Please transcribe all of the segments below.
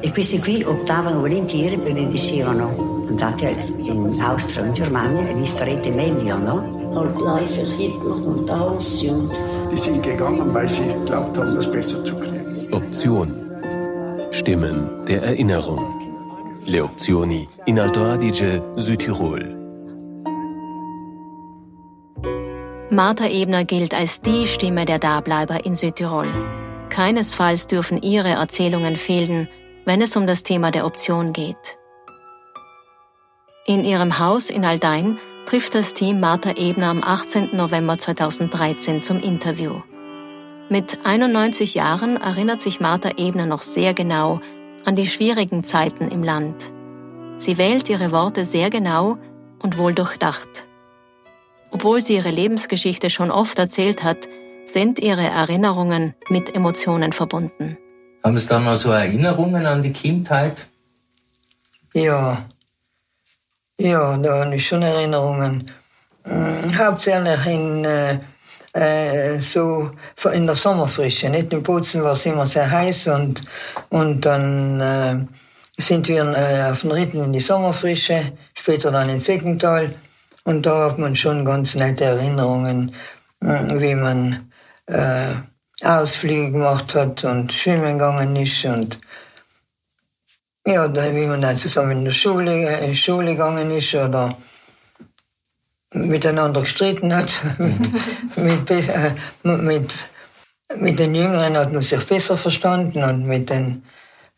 E questi qui optavano volentieri perché dicevano andate in Austria o in Germania e vi starete meglio, no? Die sind gegangen, weil sie geglaubt haben, das besser zu kriegen. Option. Stimmen der Erinnerung. Le opzioni in Alto Adige, Südtirol. Martha Ebner gilt als die Stimme der Dableiber in Südtirol. Keinesfalls dürfen ihre Erzählungen fehlen, wenn es um das Thema der Option geht. In ihrem Haus in Aldein trifft das Team Martha Ebner am 18. November 2013 zum Interview. Mit 91 Jahren erinnert sich Martha Ebner noch sehr genau an die schwierigen Zeiten im Land. Sie wählt ihre Worte sehr genau und wohl durchdacht. Obwohl sie ihre Lebensgeschichte schon oft erzählt hat, sind ihre Erinnerungen mit Emotionen verbunden. Haben Sie dann noch so Erinnerungen an die Kindheit? Ja, ja, da habe ich schon Erinnerungen. Hm, hauptsächlich in, äh, äh, so in der Sommerfrische. Nicht? In Bozen war es immer sehr heiß und, und dann äh, sind wir äh, auf den Ritten in die Sommerfrische, später dann in Seckental. Und da hat man schon ganz nette Erinnerungen, hm, wie man äh, Ausflüge gemacht hat und schwimmen gegangen ist und ja, wie man dann zusammen in der Schule, in die Schule gegangen ist oder miteinander gestritten hat. mit, äh, mit, mit den Jüngeren hat man sich besser verstanden und mit den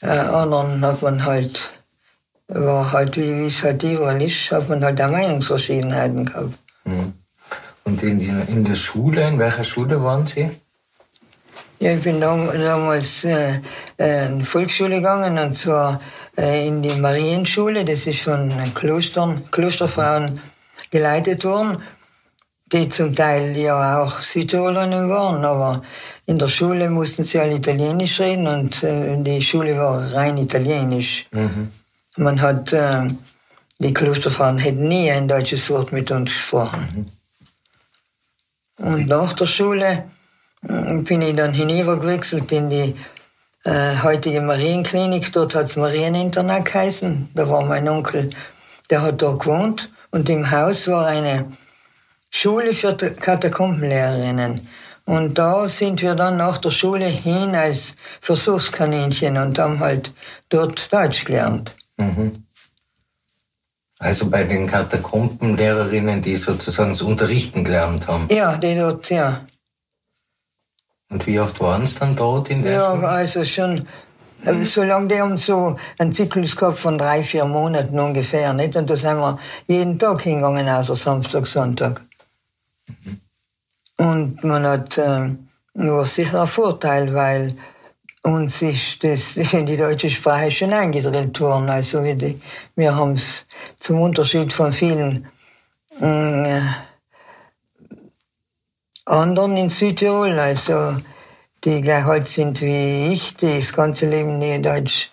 äh, anderen hat man halt, war halt, wie es halt überall ist, hat man halt auch Meinungsverschiedenheiten gehabt. Mhm. Und in, die, in der Schule, in welcher Schule waren Sie? Ja, ich bin damals äh, äh, in die Volksschule gegangen und zwar äh, in die Marienschule. Das ist von Klostern, Klosterfrauen geleitet worden, die zum Teil ja auch Südtirolerinnen waren, aber in der Schule mussten sie alle Italienisch reden und äh, die Schule war rein italienisch. Mhm. Man hat, äh, die Klosterfrauen hätten nie ein deutsches Wort mit uns gesprochen. Mhm. Und nach der Schule bin ich dann hinübergewechselt in die äh, heutige Marienklinik. Dort hat es Marieninternat geheißen. Da war mein Onkel, der hat da gewohnt. Und im Haus war eine Schule für Katakombenlehrerinnen. Und da sind wir dann nach der Schule hin als Versuchskaninchen und haben halt dort Deutsch gelernt. Mhm. Also bei den Katakombenlehrerinnen, die sozusagen das Unterrichten gelernt haben? Ja, die dort, ja. Und wie oft waren es dann dort in der Ja, also schon, mhm. solange die haben so einen Zyklus gehabt von drei, vier Monaten ungefähr, nicht? Und da sind wir jeden Tag hingegangen, außer Samstag, Sonntag. Mhm. Und man hat äh, nur sicher einen Vorteil, weil uns ist das in die deutsche Sprache schon eingedrillt worden. Also wir, wir haben es zum Unterschied von vielen äh, anderen in Südtirol, also die gleich alt sind wie ich, die das ganze Leben nie Deutsch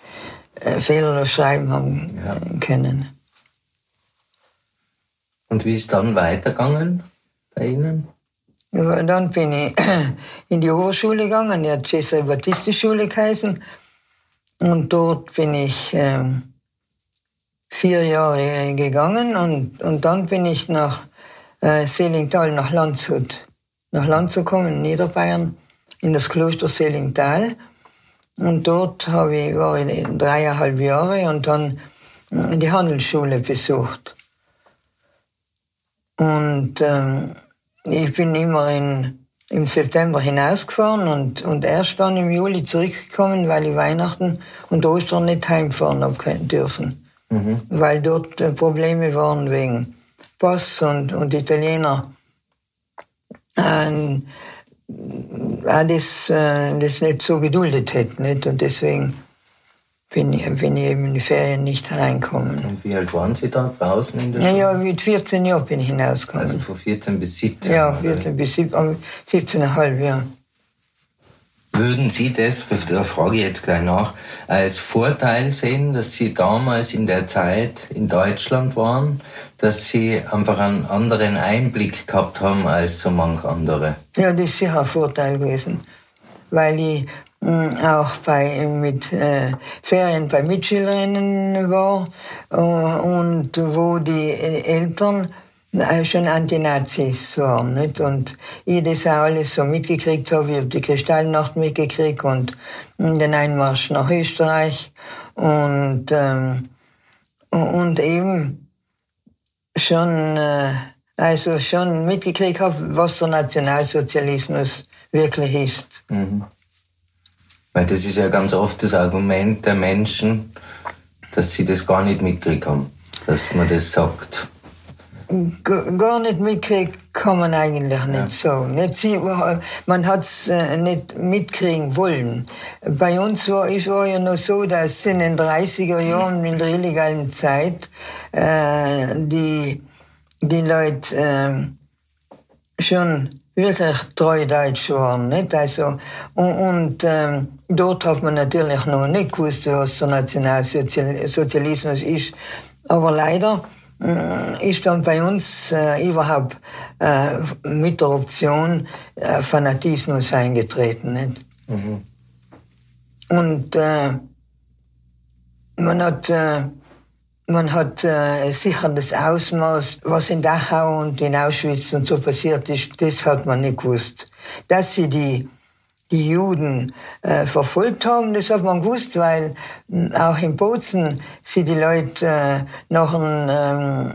äh, Fehler schreiben haben ja. können. Und wie ist dann weitergegangen bei Ihnen? Ja, dann bin ich in die Oberschule gegangen, die hat Jesuit Baptistenschule geheißen. Und dort bin ich ähm, vier Jahre gegangen und, und dann bin ich nach äh, Selingtal, nach Landshut nach Land zu kommen, in Niederbayern, in das Kloster Selingtal. Und dort habe ich, war ich dreieinhalb Jahre und dann äh, die Handelsschule besucht. Und ähm, ich bin immer in, im September hinausgefahren und, und erst dann im Juli zurückgekommen, weil ich Weihnachten und Ostern nicht heimfahren habe dürfen. Mhm. Weil dort äh, Probleme waren wegen Pass und, und Italiener äh, das, äh, das nicht so geduldet hätte. Nicht? Und deswegen bin ich, bin ich eben in die Ferien nicht reinkommen. Und wie alt waren Sie da draußen in der Schule? Ja, mit 14 Jahren bin ich hinausgekommen. Also von 14 bis 17? Ja, 14 oder? bis 17, 17,5 Jahre. Würden Sie das, da frage ich jetzt gleich nach, als Vorteil sehen, dass Sie damals in der Zeit in Deutschland waren, dass Sie einfach einen anderen Einblick gehabt haben als so manch andere? Ja, das ist sicher ein Vorteil gewesen. weil ich auch bei, mit äh, Ferien bei Mitschülerinnen war äh, und wo die Eltern äh, schon Antinazis waren. Nicht? Und ich das auch alles so mitgekriegt habe. Ich habe die Kristallnacht mitgekriegt und den Einmarsch nach Österreich und, ähm, und eben schon, äh, also schon mitgekriegt habe, was der Nationalsozialismus wirklich ist. Mhm. Weil das ist ja ganz oft das Argument der Menschen, dass sie das gar nicht mitgekriegt haben, dass man das sagt gar nicht mitkriegt, kann man eigentlich nicht ja. sagen. Nicht, man hat es äh, nicht mitkriegen wollen. Bei uns war es war ja noch so, dass in den 30er Jahren, in der illegalen Zeit, äh, die, die Leute äh, schon wirklich treu Deutsch waren. Nicht? Also, und und ähm, dort hat man natürlich noch nicht gewusst, was der Nationalsozialismus ist. Aber leider äh, ist dann bei uns äh, überhaupt äh, mit der Option äh, Fanatismus eingetreten. Nicht? Mhm. Und äh, man hat, äh, man hat äh, sicher das Ausmaß, was in Dachau und in Auschwitz und so passiert ist, das hat man nicht gewusst. Dass sie die die Juden äh, verfolgt haben. Das hat man gewusst, weil äh, auch in Bozen sie die Leute äh, nach dem ähm,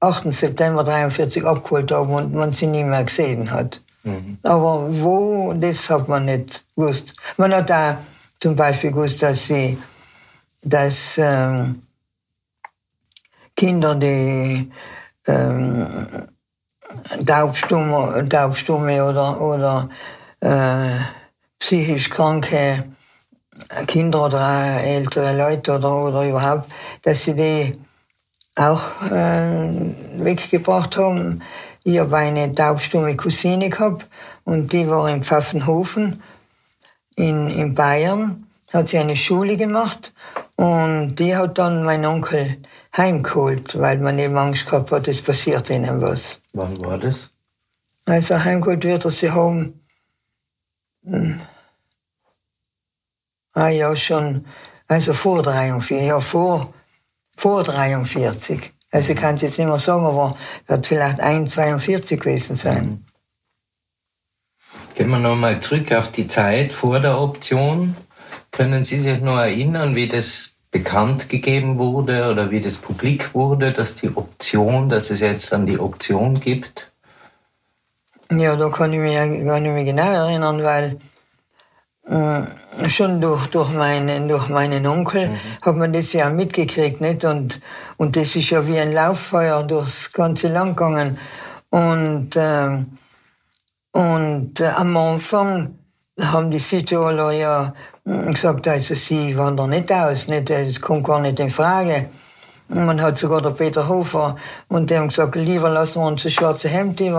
8. September 43 abgeholt haben und man sie nie mehr gesehen hat. Mhm. Aber wo, das hat man nicht gewusst. Man hat da zum Beispiel gewusst, dass sie, dass ähm, Kinder, die ähm, Taubstumme, Taubstumme oder, oder äh, psychisch kranke Kinder oder ältere Leute oder, oder überhaupt, dass sie die auch äh, weggebracht haben. Ich habe eine taubstumme Cousine gehabt und die war in Pfaffenhofen in, in Bayern, hat sie eine Schule gemacht und die hat dann mein Onkel heimgeholt, weil man eben Angst gehabt hat, es passiert ihnen was. Wann war das? Also heimgeholt wird er sie haben hm. Ah ja, schon, also vor 43, ja, vor, vor 43. Also ich kann es jetzt nicht mehr sagen, aber wird vielleicht 1,42 gewesen sein. Mhm. Gehen wir nochmal zurück auf die Zeit vor der Option. Können Sie sich noch erinnern, wie das bekannt gegeben wurde oder wie das publik wurde, dass die Option, dass es jetzt dann die Option gibt? Ja, da kann ich mich gar nicht mehr genau erinnern, weil äh, schon durch, durch, meinen, durch meinen Onkel mhm. hat man das ja mitgekriegt. Nicht? Und, und das ist ja wie ein Lauffeuer durchs ganze Land gegangen. Und, äh, und äh, am Anfang haben die Südtiroler ja hm, gesagt, also sie wandern nicht aus, nicht, das kommt gar nicht in Frage. Man hat sogar der Peter Hofer und die haben gesagt, lieber lassen wir uns das schwarze Hemd äh,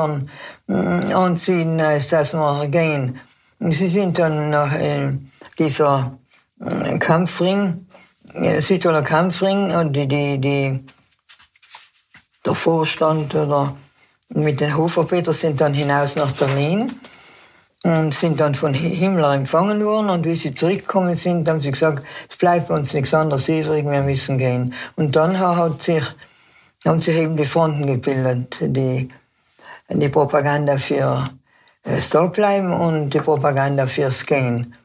anziehen, als dass wir gehen. Sie sind dann nach äh, dieser äh, Kampfring, Südtiroler Kampfring, und die, die, die, der Vorstand oder mit den Hofer-Peter sind dann hinaus nach Berlin und sind dann von Himmler empfangen worden. Und wie sie zurückgekommen sind, haben sie gesagt, es bleibt uns nichts anderes übrig, wir müssen gehen. Und dann hat sich, haben sich eben die Fronten gebildet, die, die Propaganda für das Stoppbleiben und die Propaganda fürs Gehen.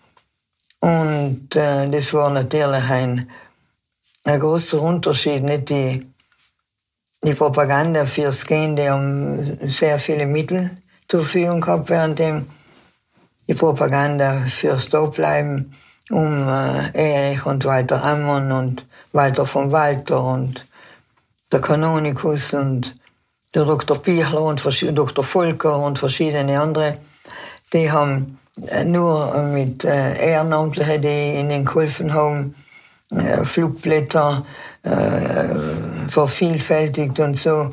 Und äh, das war natürlich ein, ein großer Unterschied. Nicht die, die Propaganda fürs Gehen, die haben sehr viele Mittel zur Verfügung gehabt, während dem die Propaganda fürs Dobleiben um äh, Erich und Walter Ammon und Walter von Walter und der Kanonikus und der Dr. Pichler und Dr. Volker und verschiedene andere, die haben äh, nur mit äh, Ehrenamtlichen, die ihnen geholfen haben, Flugblätter vervielfältigt und so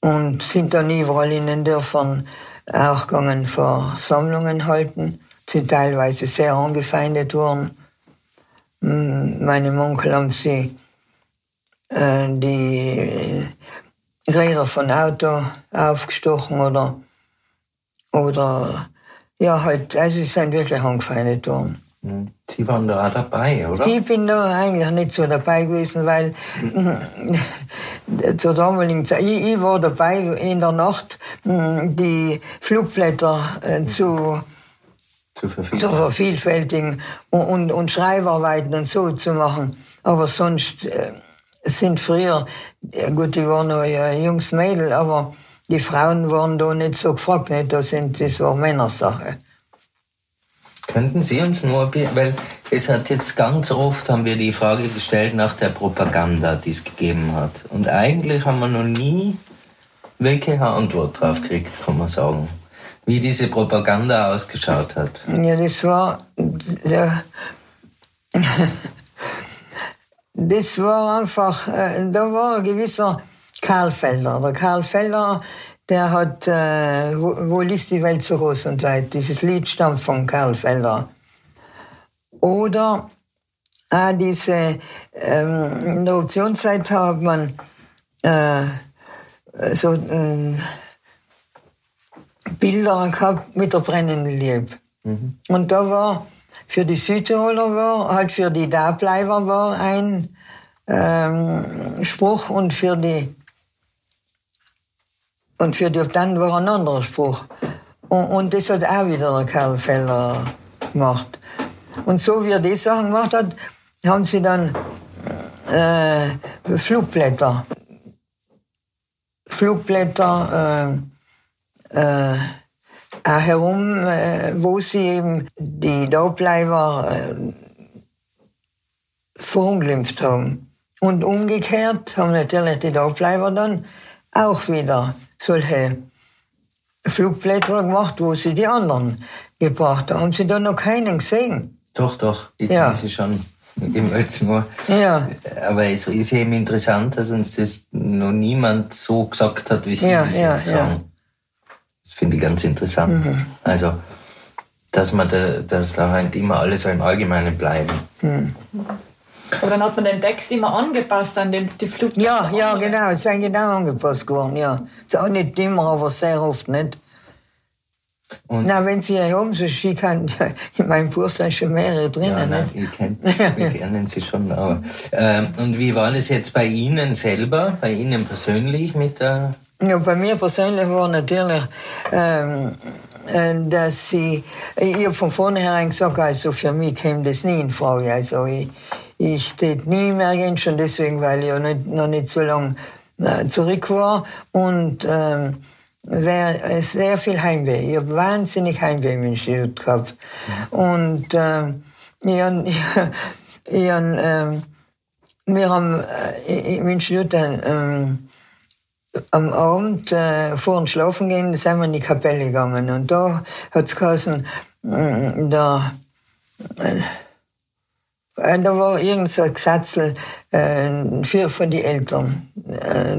und sind dann überall in den Dörfern auch gegangen Versammlungen halten, sind teilweise sehr angefeindet worden. Meinem Onkel haben sie äh, die Räder von Auto aufgestochen oder, oder ja, halt, also sie sind wirklich angefeindet worden. Sie waren da auch dabei, oder? Ich bin da eigentlich nicht so dabei gewesen, weil zur damaligen Zeit, ich, ich, war dabei in der Nacht, die Flugblätter äh, zu, zu, zu vervielfältigen und, und, und, Schreibarbeiten und so zu machen. Aber sonst äh, sind früher, gut, die waren noch ja, Jungs, Mädel, aber die Frauen waren da nicht so gefragt, nicht? Das, sind, das war Männersache. Könnten Sie uns nur, weil es hat jetzt ganz oft, haben wir die Frage gestellt nach der Propaganda, die es gegeben hat. Und eigentlich haben wir noch nie wirklich eine Antwort drauf gekriegt, kann man sagen. Wie diese Propaganda ausgeschaut hat. Ja, das war, das war einfach, äh, da war ein gewisser Karl Felder. Der Karl Felder, der hat, äh, wo, wo liest die Welt so groß und weit? Dieses Lied stammt von Karl Felder. Oder ah, diese, ähm, in der Optionszeit hat man äh, so äh, Bilder gehabt mit der brennenden Liebe. Mhm. Und da war für die Südtiroler war, halt für die Dableiber war ein ähm, Spruch und für die und für die dann war ein anderer Spruch. Und, und das hat auch wieder der Karl Feller gemacht. Und so wie er die Sachen gemacht hat, haben sie dann äh, Flugblätter. Flugblätter äh, äh, auch herum, äh, wo sie eben die Daubleiber äh, verunglimpft haben. Und umgekehrt haben natürlich die Daubleiber dann auch wieder solche Flugblätter gemacht, wo sie die anderen gebracht haben. Haben Sie da noch keinen gesehen? Doch, doch, die ja. sie schon im Ölzenohr. Ja. Aber es ist eben interessant, dass uns das noch niemand so gesagt hat, wie Sie ja, das ja, jetzt sagen. Ja. Das finde ich ganz interessant. Mhm. Also, dass man da, dass da halt immer alles im Allgemeinen bleiben. Mhm. Aber dann hat man den Text immer angepasst an den, die Flut. Ja, ja, genau, es ist genau angepasst geworden, ja. Ist auch nicht immer, aber sehr oft nicht. Und Na, wenn Sie hier haben, so schick kann, in meinem Buch sind schon mehrere drinnen. Ja, nein, ich kenn, wir kennen Sie schon. Aber, ähm, und wie war das jetzt bei Ihnen selber, bei Ihnen persönlich mit der... Ja, bei mir persönlich war natürlich, ähm, äh, dass Sie, ich habe von vornherein gesagt, also für mich käme das nie in Frage. Also ich, ich tät nie mehr gehen, schon deswegen, weil ich ja nicht, noch nicht so lange äh, zurück war. Und ähm, wär, sehr viel Heimweh. Ich habe wahnsinnig Heimweh im Institut gehabt. Und ähm, ich, ich, ich, ähm, wir haben äh, im Institut ähm, am Abend äh, vor dem Schlafen gehen, sind wir in die Kapelle gegangen. Und da hat es geheißen, äh, da, äh, äh, da war irgend so ein Gesatzel äh, für von die Eltern. Äh,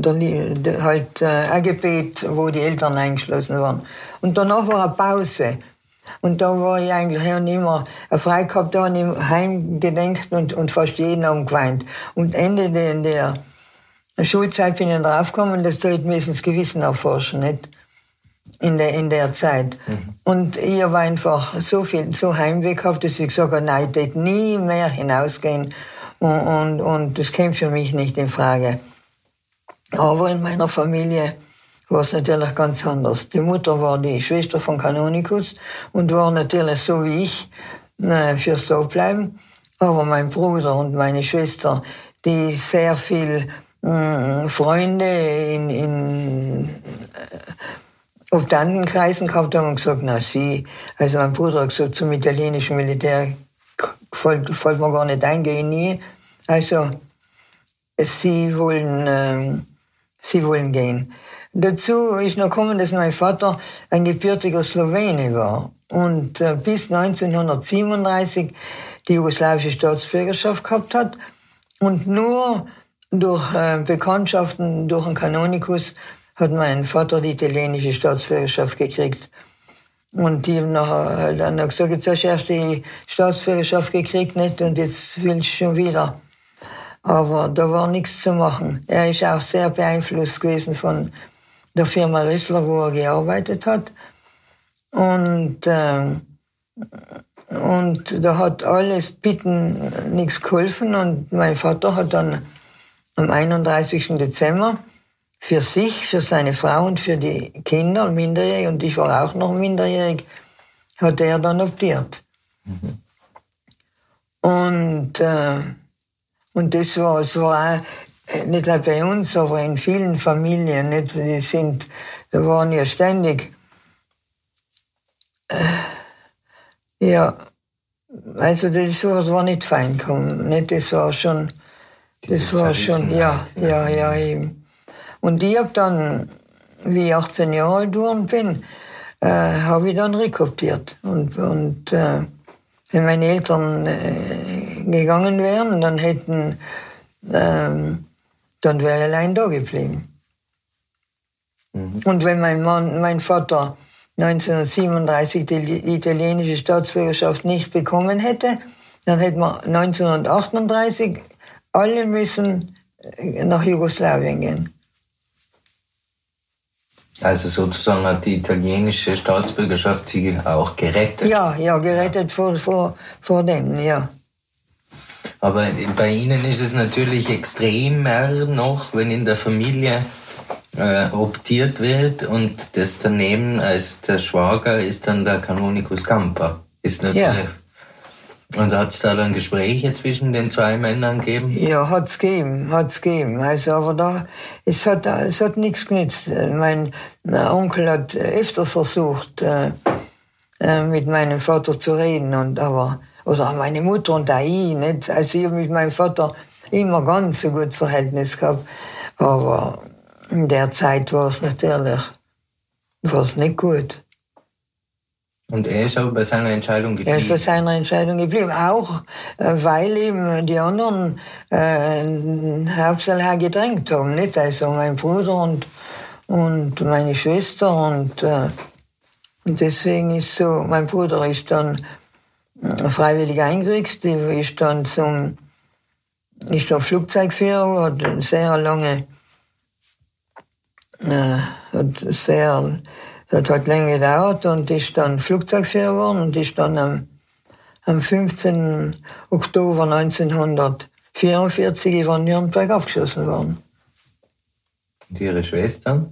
da, halt äh, ein Gebet, wo die Eltern eingeschlossen waren. Und danach war eine Pause. Und da war ich eigentlich immer frei gehabt, da habe ich heimgedenkt und, und fast jeden Abend geweint. Und Ende der, der Schulzeit bin ich draufgekommen, das sollte mir das Gewissen erforschen, nicht? In der, in der Zeit. Mhm. Und ich habe einfach so viel, so Heimweh gehabt, dass ich gesagt habe, nein, ich werde nie mehr hinausgehen. Und, und, und das käme für mich nicht in Frage. Aber in meiner Familie war es natürlich ganz anders. Die Mutter war die Schwester von Kanonikus und war natürlich so wie ich äh, fürs bleiben. Aber mein Bruder und meine Schwester, die sehr viel mm, Freunde in, in auf den anderen Kreisen gehabt haben und gesagt, na sie, also mein Bruder hat gesagt, zum italienischen Militär folgt man gar nicht eingehen nie. Also sie wollen, ähm, sie wollen gehen. Dazu ist noch gekommen, dass mein Vater ein gebürtiger Slowene war und äh, bis 1937 die jugoslawische Staatsbürgerschaft gehabt hat und nur durch äh, Bekanntschaften, durch einen Kanonikus hat mein Vater die italienische Staatsbürgerschaft gekriegt. Und die haben nachher halt dann gesagt, jetzt hast du erst die Staatsbürgerschaft gekriegt, nicht? Und jetzt willst du schon wieder. Aber da war nichts zu machen. Er ist auch sehr beeinflusst gewesen von der Firma Rissler, wo er gearbeitet hat. Und, äh, und da hat alles Bitten nichts geholfen. Und mein Vater hat dann am 31. Dezember für sich, für seine Frau und für die Kinder, minderjährig, und ich war auch noch minderjährig, hat er dann optiert. Mhm. Und, äh, und das war, es war auch, nicht nur bei uns, aber in vielen Familien, nicht? Die sind, da waren ja ständig, äh, ja, also das war, das war nicht fein gekommen, nicht? Das war schon, das war schon, ja, ja, ja, eben. Und ich habe dann, wie ich 18 Jahre alt geworden bin, äh, habe ich dann rekoptiert. Und, und äh, wenn meine Eltern äh, gegangen wären, dann hätten, ähm, dann wäre ich allein da geblieben. Mhm. Und wenn mein Mann, mein Vater 1937 die italienische Staatsbürgerschaft nicht bekommen hätte, dann hätten wir 1938 alle müssen äh, nach Jugoslawien gehen. Also sozusagen hat die italienische Staatsbürgerschaft sie auch gerettet. Ja, ja, gerettet vor, vor, vor dem, ja. Aber bei Ihnen ist es natürlich extremer noch, wenn in der Familie äh, optiert wird und das daneben als der Schwager ist dann der Canonikus Campa. Ist natürlich ja. Und hat es da dann Gespräche zwischen den zwei Männern gegeben? Ja, hat es gegeben, hat es gegeben. Also, aber da, es hat, es hat nichts genützt. Mein Onkel hat öfter versucht, äh, äh, mit meinem Vater zu reden, und aber, oder meine Mutter und auch ich, nicht? Also, ich habe mit meinem Vater immer ganz so gutes Verhältnis gehabt. Aber in der Zeit war es natürlich, war es nicht gut. Und er ist aber bei seiner Entscheidung geblieben? Er ist bei seiner Entscheidung geblieben, auch äh, weil ihm die anderen äh, hauptsächlich gedrängt haben. Nicht? Also mein Bruder und, und meine Schwester. Und, äh, und deswegen ist so, mein Bruder ist dann äh, freiwillig eingerückt, ist dann zum ist dann Flugzeugführer, hat sehr lange, äh, hat sehr das hat länger gedauert und ist dann Flugzeugführer geworden und ist dann am, am 15. Oktober 1944 über Nürnberg abgeschossen worden. Und Ihre Schwester?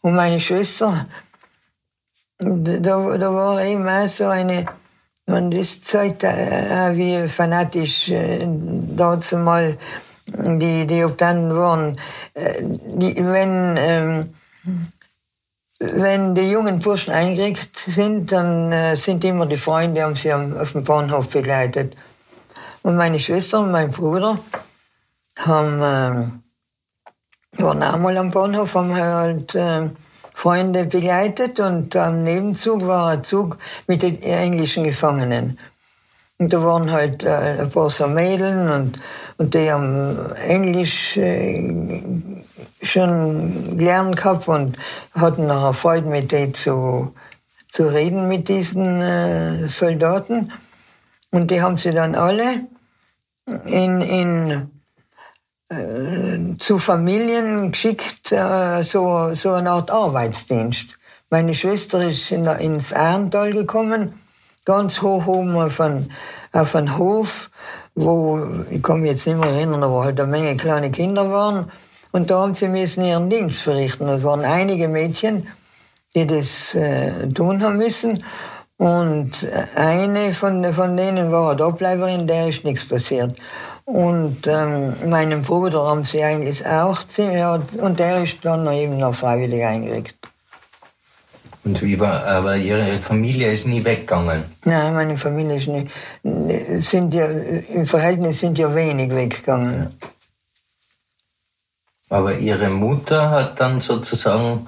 Und meine Schwester, da, da war eben auch so eine, und das zeigt äh, wie fanatisch äh, dazu mal die, die auf dann waren. Äh, die, wenn, ähm, wenn die jungen Burschen eingeregt sind, dann äh, sind immer die Freunde, haben sie auf dem Bahnhof begleitet. Und meine Schwester und mein Bruder haben, äh, waren auch mal am Bahnhof, haben halt äh, Freunde begleitet und am Nebenzug war ein Zug mit den englischen Gefangenen. Und da waren halt äh, ein paar so Mädeln und, und die haben Englisch äh, schon gelernt gehabt und hatten nachher Freude mit denen zu, zu reden mit diesen äh, Soldaten. Und die haben sie dann alle in, in, äh, zu Familien geschickt, so, so eine Art Arbeitsdienst. Meine Schwester ist in, ins Arntal gekommen, ganz hoch oben auf einen, auf einen Hof, wo, ich kann mich jetzt nicht mehr erinnern, aber halt eine Menge kleine Kinder waren. Und da haben sie müssen ihren Dienst verrichten. Es waren einige Mädchen, die das äh, tun haben müssen. Und eine von, von denen war eine Doppleiberin, der ist nichts passiert. Und ähm, meinem Bruder haben sie eigentlich auch, ja, und der ist dann eben noch freiwillig eingerückt. Und wie war, aber Ihre Familie ist nie weggegangen? Nein, meine Familie ist nie, sind ja, im Verhältnis sind ja wenig weggegangen. Ja. Aber ihre Mutter hat dann sozusagen,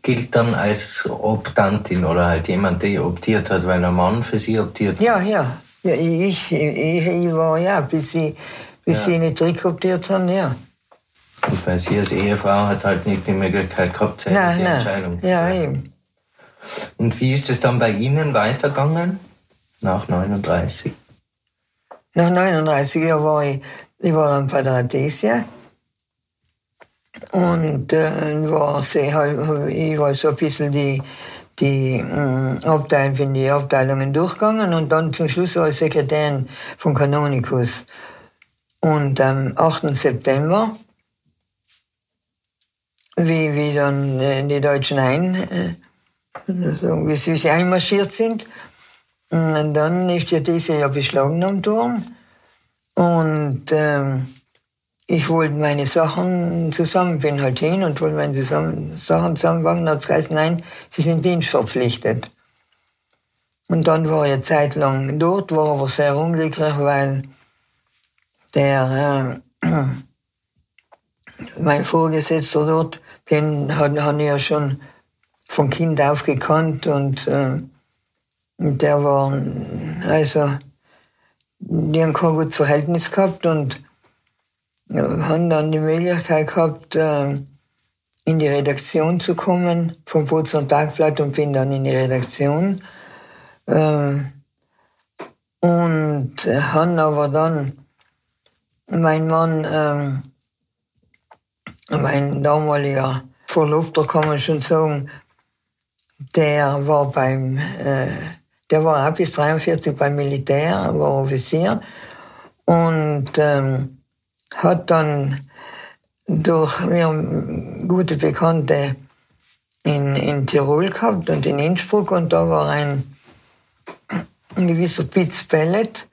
gilt dann als Optantin oder halt jemand, der optiert hat, weil ein Mann für sie optiert hat. Ja, ja. ja ich, ich, ich war ja, bis sie, bis ja. sie nicht zurückoptiert haben, ja. Und weil sie als Ehefrau hat halt nicht die Möglichkeit gehabt, selber nein, die nein. Entscheidung zu Ja, eben. Und wie ist es dann bei Ihnen weitergegangen? Nach 39? Nach 39 Jahren war ich, ich war dann bei der Adesia. Und äh, war sehr, ich war so ein bisschen die, die äh, Abteilung, bin die Abteilungen durchgegangen und dann zum Schluss war ich Sekretärin von Canonikus. Und am 8. September, wie, wie dann äh, die Deutschen ein, äh, wie sie einmarschiert sind, und dann ist ja diese ja beschlagnahmt worden. Und ähm, ich wollte meine Sachen zusammen, bin halt hin und wollte meine zusammen, Sachen zusammenpacken. Dann hat es geheißen, nein, Sie sind dienstverpflichtet. Und dann war ich eine Zeit lang dort, war aber sehr unglücklich, weil der, äh, mein Vorgesetzter dort, den habe ich ja schon von Kind auf gekannt und äh, der war, also, die haben kein gutes Verhältnis gehabt und haben dann die Möglichkeit gehabt, äh, in die Redaktion zu kommen vom Bozener Tagblatt und bin dann in die Redaktion. Äh, und haben aber dann mein Mann, ähm, mein damaliger Verlobter, kann man schon sagen, der war beim, äh, der war auch bis 43 beim Militär, war Offizier und ähm, hat dann durch wir gute Bekannte in, in Tirol gehabt und in Innsbruck und da war ein, ein gewisser Pitz Pellet,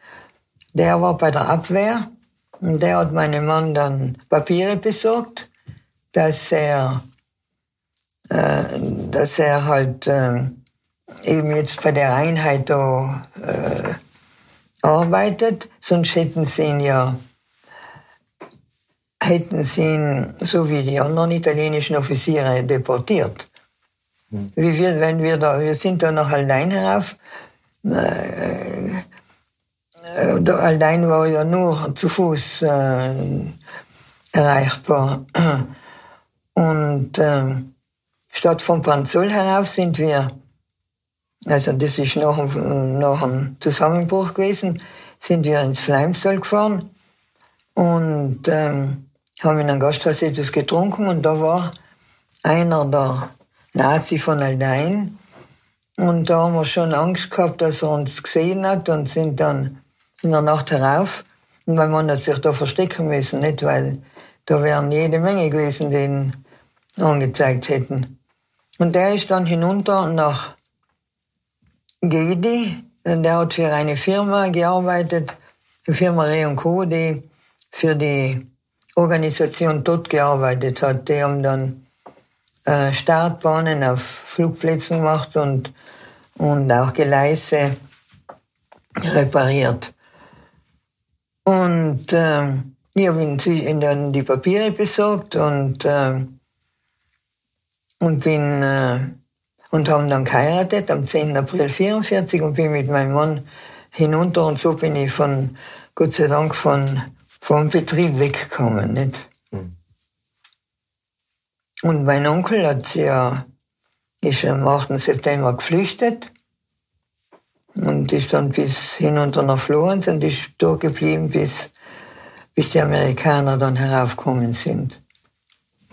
der war bei der Abwehr und der hat meinem Mann dann Papiere besorgt, dass er, äh, dass er halt äh, eben jetzt bei der Einheit da äh, arbeitet, sonst hätten sie ihn ja hätten sie ihn, so wie die anderen italienischen Offiziere, deportiert. Hm. Wie wir, wenn wir da, wir sind da noch allein herauf. Äh, äh, allein war ja nur zu Fuß äh, erreichbar. Und äh, statt von Panzol herauf sind wir, also das ist nach, dem Zusammenbruch gewesen, sind wir ins Fleimstal gefahren und ähm, haben in einem Gasthaus etwas getrunken und da war einer der Nazi von Aldein. Und da haben wir schon Angst gehabt, dass er uns gesehen hat und sind dann in der Nacht herauf. Und mein Mann hat sich da verstecken müssen, nicht? Weil da wären jede Menge gewesen, die ihn angezeigt hätten. Und der ist dann hinunter nach Gedi. Der hat für eine Firma gearbeitet, die Firma Re Co., die für die Organisation dort gearbeitet hat. Die haben dann äh, Startbahnen auf Flugplätzen gemacht und, und auch Gleise repariert. Und äh, ich habe ihnen dann die Papiere besorgt und, äh, und bin äh, und haben dann geheiratet am 10. April 1944 und bin mit meinem Mann hinunter und so bin ich von Gott sei Dank von vom Betrieb weggekommen, nicht? Mhm. Und mein Onkel hat ja, ist am 8. September geflüchtet und ist dann bis hinunter nach Florenz und ist dort geblieben, bis, bis die Amerikaner dann heraufgekommen sind.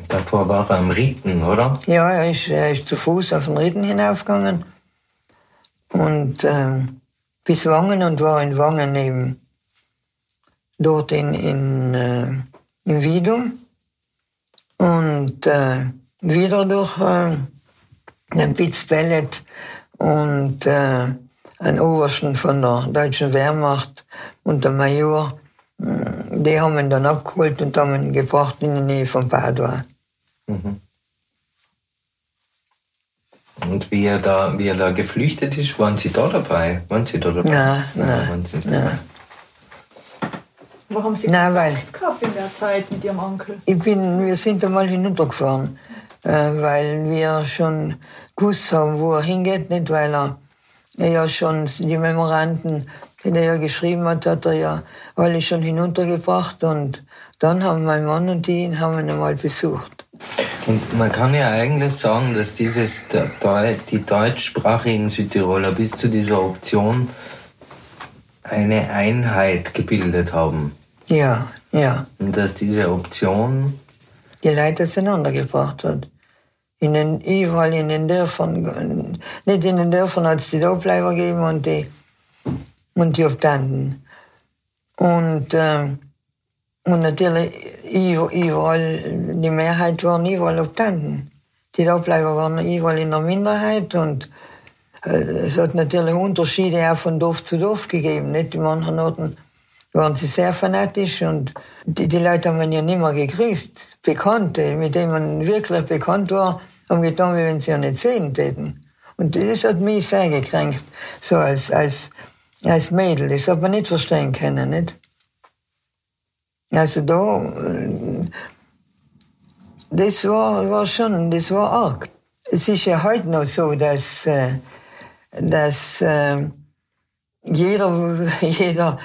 Davor war er am Ritten, oder? Ja, er ist, er ist zu Fuß auf den Ritten hinaufgegangen und ähm, bis Wangen und war in Wangen eben dort in, in, äh, in Wiedum und äh, wieder durch äh, den Pitz Pellet und äh, einen Obersten von der deutschen Wehrmacht und der Major, die haben ihn dann abgeholt und haben ihn gebracht in die Nähe von Padua. Mhm. Und wie er, da, wie er da geflüchtet ist, waren Sie da dabei? Waren Sie da dabei? Nein, nein, nein. nein. Wo haben Sie Nein, weil gehabt in der Zeit mit Ihrem Onkel? Ich bin, wir sind einmal hinuntergefahren, äh, weil wir schon gewusst haben, wo er hingeht, nicht weil er ja schon die Memoranden, die er ja geschrieben hat, hat er ja alle schon hinuntergebracht und dann haben mein Mann und die ihn haben ihn einmal besucht. Und man kann ja eigentlich sagen, dass dieses, die deutschsprachigen Südtiroler bis zu dieser Option eine Einheit gebildet haben. Ja, ja. Und dass diese Option die Leute auseinandergebracht hat. in den, überall in den Dörfern, nicht in den Dörfern hat es die Dobleiber gegeben und die, und die Optanten. Und, äh, und natürlich überall, die Mehrheit waren überall Optanten. Die Dobleiber waren überall in der Minderheit und äh, es hat natürlich Unterschiede auch von Dorf zu Dorf gegeben. Nicht? In manchen Orten waren sie sehr fanatisch und die, die Leute haben ja nicht mehr gegrüßt. Bekannte, mit denen man wirklich bekannt war, haben getan, wie wenn sie ja nicht sehen täten. Und das hat mich sehr gekränkt, so als, als, als Mädel. Das hat man nicht verstehen können, nicht? Also da, äh, das war, war schon, das war arg. Es ist ja heute noch so, dass, äh, dass äh, jeder, jeder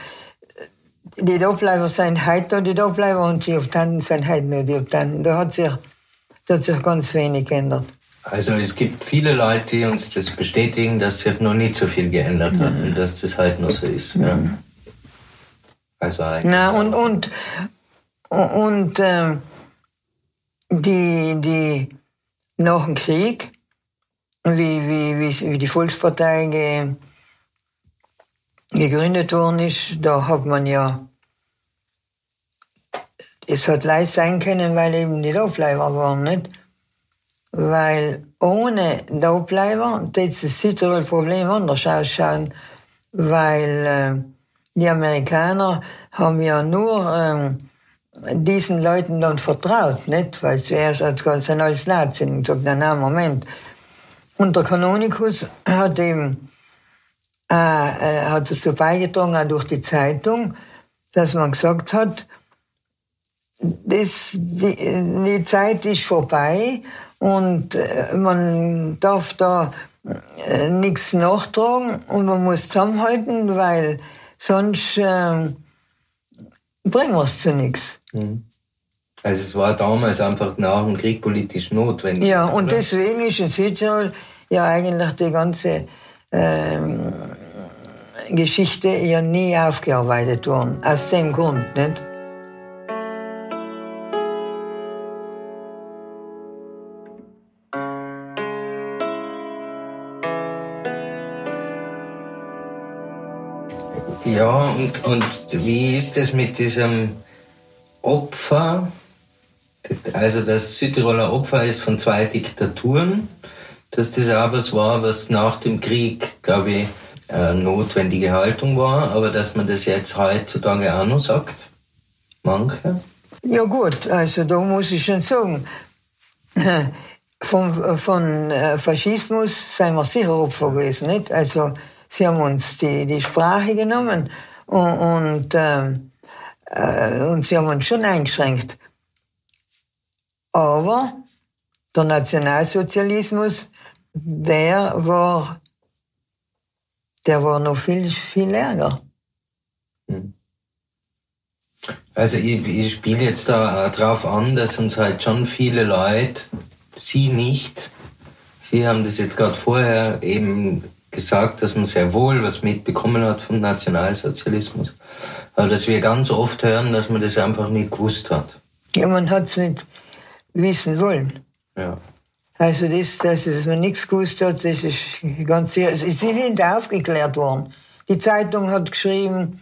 die Dobleiber sind heute noch die Dobleiber und die Optanten sind heute noch die Optanten. Da hat sich, da hat sich ganz wenig geändert. Also es gibt viele Leute, die uns das bestätigen, dass sich noch nicht so viel geändert hat mhm. und dass das heute noch so ist. Mhm. Ja. Also Na, und, und, und äh, die, die nach dem Krieg, wie, wie, wie, wie die Volkspartei ge, gegründet worden ist, da hat man ja, es hat leicht sein können, weil eben die Laufleiber waren, nicht? Weil ohne Laufleiber wird das Südtirol-Problem anders ausschauen, weil äh, die Amerikaner haben ja nur äh, diesen Leuten dann vertraut, nicht? Weil sie erst als ganz als Nazis und gesagt, na, Moment. Und der Kanonikus hat eben äh, hat dazu beigetragen, auch durch die Zeitung, dass man gesagt hat, das, die, die Zeit ist vorbei und äh, man darf da äh, nichts nachtragen und man muss zusammenhalten, weil sonst äh, bringen wir es zu nichts. Mhm. Also es war damals einfach nach dem Krieg politisch notwendig. Ja, und oder? deswegen ist in Südtirol ja eigentlich die ganze ähm, Geschichte ja nie aufgearbeitet worden. Aus dem Grund, nicht? Ja, und, und wie ist es mit diesem Opfer? Also das Südtiroler Opfer ist von zwei Diktaturen, dass das auch was war, was nach dem Krieg, glaube ich, äh, notwendige Haltung war, aber dass man das jetzt heutzutage auch noch sagt? Manche? Ja gut, also da muss ich schon sagen, von, von äh, Faschismus sind wir sicher Opfer gewesen, nicht? Also sie haben uns die, die Sprache genommen und, und, äh, äh, und sie haben uns schon eingeschränkt. Aber der Nationalsozialismus, der war der war noch viel, viel ärger. Hm. Also ich, ich spiele jetzt da drauf an, dass uns halt schon viele Leute, Sie nicht, Sie haben das jetzt gerade vorher eben gesagt, dass man sehr wohl was mitbekommen hat vom Nationalsozialismus. Aber dass wir ganz oft hören, dass man das einfach nicht gewusst hat. Ja, man hat es nicht wissen wollen. Ja. Also das, dass es mir nichts gewusst hat, das ist ganz sicher. Sie sind aufgeklärt worden. Die Zeitung hat geschrieben,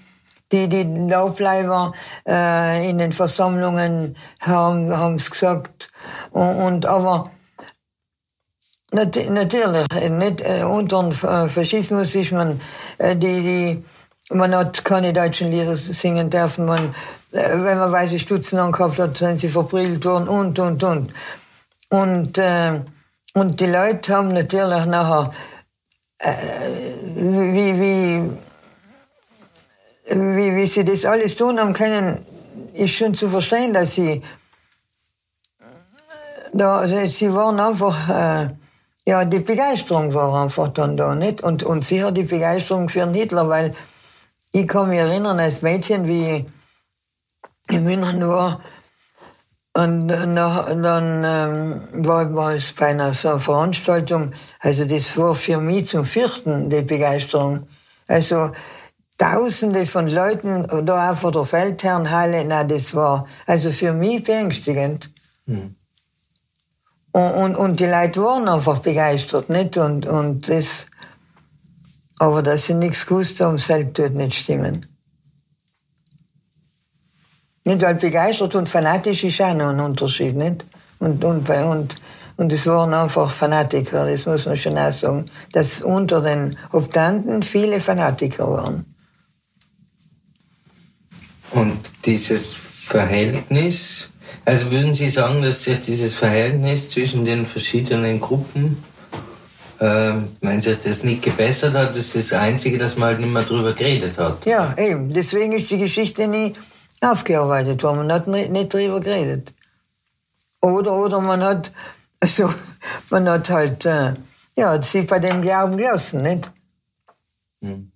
die, die Laufleiber äh, in den Versammlungen haben es gesagt. Und, und aber natürlich, nicht, äh, unter dem Faschismus ist man, äh, die, die, man hat keine deutschen Lieder singen dürfen. Man, äh, wenn man weiße Stutzen angehabt hat, sind sie verprügelt worden und, und, und. Und, äh, und die Leute haben natürlich nachher, äh, wie, wie, wie, wie sie das alles tun haben können, ist schon zu verstehen, dass sie, da, sie waren einfach, äh, ja, die Begeisterung war einfach dann da, nicht? Und, und sicher die Begeisterung für den Hitler, weil ich kann mich erinnern als Mädchen, wie ich in München war, und nach, dann ähm, war, war es bei einer so einer Veranstaltung, also das war für mich zum Vierten die Begeisterung. Also Tausende von Leuten da auch vor der Feldherrnhalle, na, das war also für mich beängstigend. Hm. Und, und, und die Leute waren einfach begeistert, nicht? Und, und das, aber dass sie nichts gewusst haben, selbst tut nicht stimmen. Nicht, weil begeistert und fanatisch ist auch noch ein Unterschied, nicht? Und, und, und, und es waren einfach Fanatiker, das muss man schon auch sagen, dass unter den Optanten viele Fanatiker waren. Und dieses Verhältnis, also würden Sie sagen, dass sich dieses Verhältnis zwischen den verschiedenen Gruppen, äh, wenn sich das nicht gebessert hat, das ist das Einzige, dass man halt nicht mehr drüber geredet hat? Ja, eben. Deswegen ist die Geschichte nie aufgearbeitet worden. Man hat nicht, drüber geredet. Oder, oder man hat, also, man hat halt, äh, ja, sie bei dem Glauben gelassen, nicht? Hm.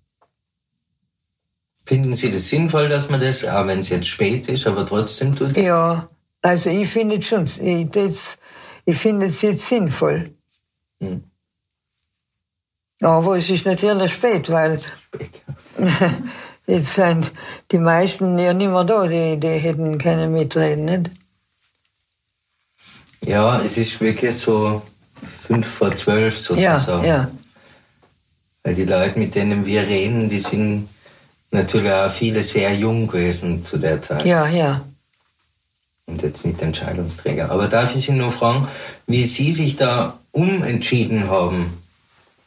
Finden Sie das sinnvoll, dass man das, auch wenn es jetzt spät ist, aber trotzdem tut? Ja, also ich finde es schon, ich, das, ich finde es jetzt sinnvoll. Hm. Aber es ist natürlich spät, weil jetzt sind die meisten ja nicht mehr da, die, die hätten können mitreden, nicht? Ja, es ist wirklich so fünf vor zwölf Ja, sozusagen. ja. Weil die Leute, mit denen wir reden, die sind natürlich auch viele sehr jung gewesen zu der Zeit. Ja, ja. Und jetzt nicht Entscheidungsträger. Aber darf ich Sie nur fragen, wie Sie sich da umentschieden haben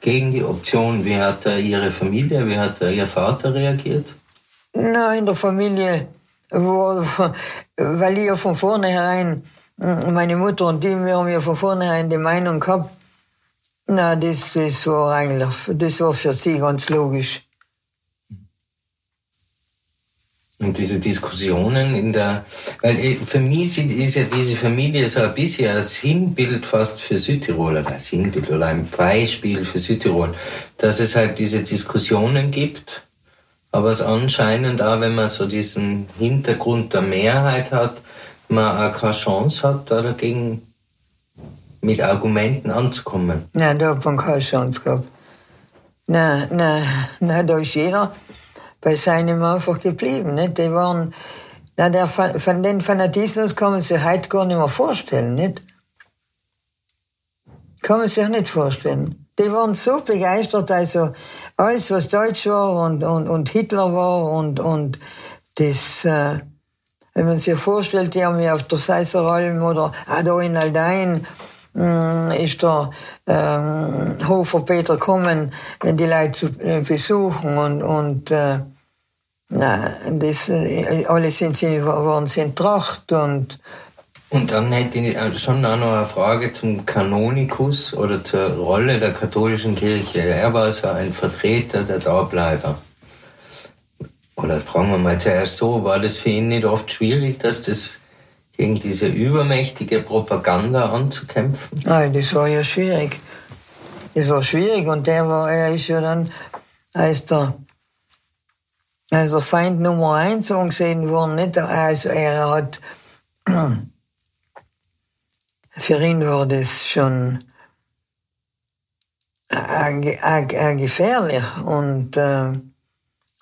gegen die Option? Wie hat da Ihre Familie, wie hat da Ihr Vater reagiert? Na, in der Familie, wo, weil ich ja von vornherein, meine Mutter und die, wir haben ja von vornherein die Meinung gehabt, na, das, das war eigentlich, das war für sie ganz logisch. Und diese Diskussionen in der, weil eh, für mich sind- ist ja diese Familie so ein bisschen ein Sinnbild fast für Südtirol, oder ein Sinnbild oder ein Beispiel für Südtirol, dass es halt diese Diskussionen gibt, aber es anscheinend auch, wenn man so diesen Hintergrund der Mehrheit hat, man auch keine Chance hat, da dagegen mit Argumenten anzukommen. Nein, da hat man keine Chance gehabt. Nein, nein, nein, da ist jeder bei seinem einfach geblieben. Nicht? Die waren, na, der, von den Fanatismus kann man sich heute gar nicht mehr vorstellen. Nicht? Kann man sich nicht vorstellen. Die waren so begeistert, also alles, was Deutsch war und, und, und Hitler war und, und das, äh, wenn man sich vorstellt, die haben ja auf der Seiseralm oder auch da in Aldein, mh, ist der ähm, Hofer Peter kommen, die Leute zu äh, besuchen und, und äh, na, das, äh, alle sind sie, waren sie in Tracht und Und dann hätte ich äh, schon auch noch eine Frage zum Kanonikus oder zur Rolle der katholischen Kirche. Er war so ein Vertreter der Dableiber. Oder fragen wir mal zuerst so, war das für ihn nicht oft schwierig, dass das gegen diese übermächtige Propaganda anzukämpfen? Nein, das war ja schwierig. Das war schwierig und der war, er ist ja dann als der, als der Feind Nummer eins angesehen worden, nicht? Also er hat, für ihn war das schon äh, ge- äh, äh, gefährlich und, äh,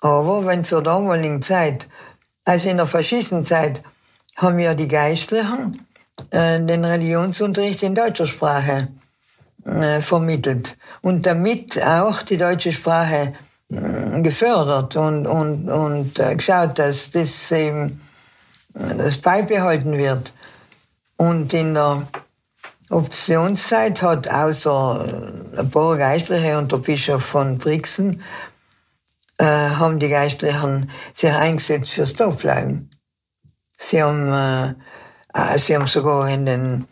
aber wenn zur damaligen Zeit, also in der Faschistenzeit, haben ja die Geistlichen äh, den Religionsunterricht in deutscher Sprache vermittelt und damit auch die deutsche Sprache gefördert und, und, und äh, geschaut, dass das eben äh, das beibehalten wird. Und in der Optionszeit hat außer äh, ein paar Geistliche und der Bischof von Brixen äh, haben die Geistlichen sich eingesetzt fürs Dableiben. Sie haben, äh, äh, sie haben sogar in den,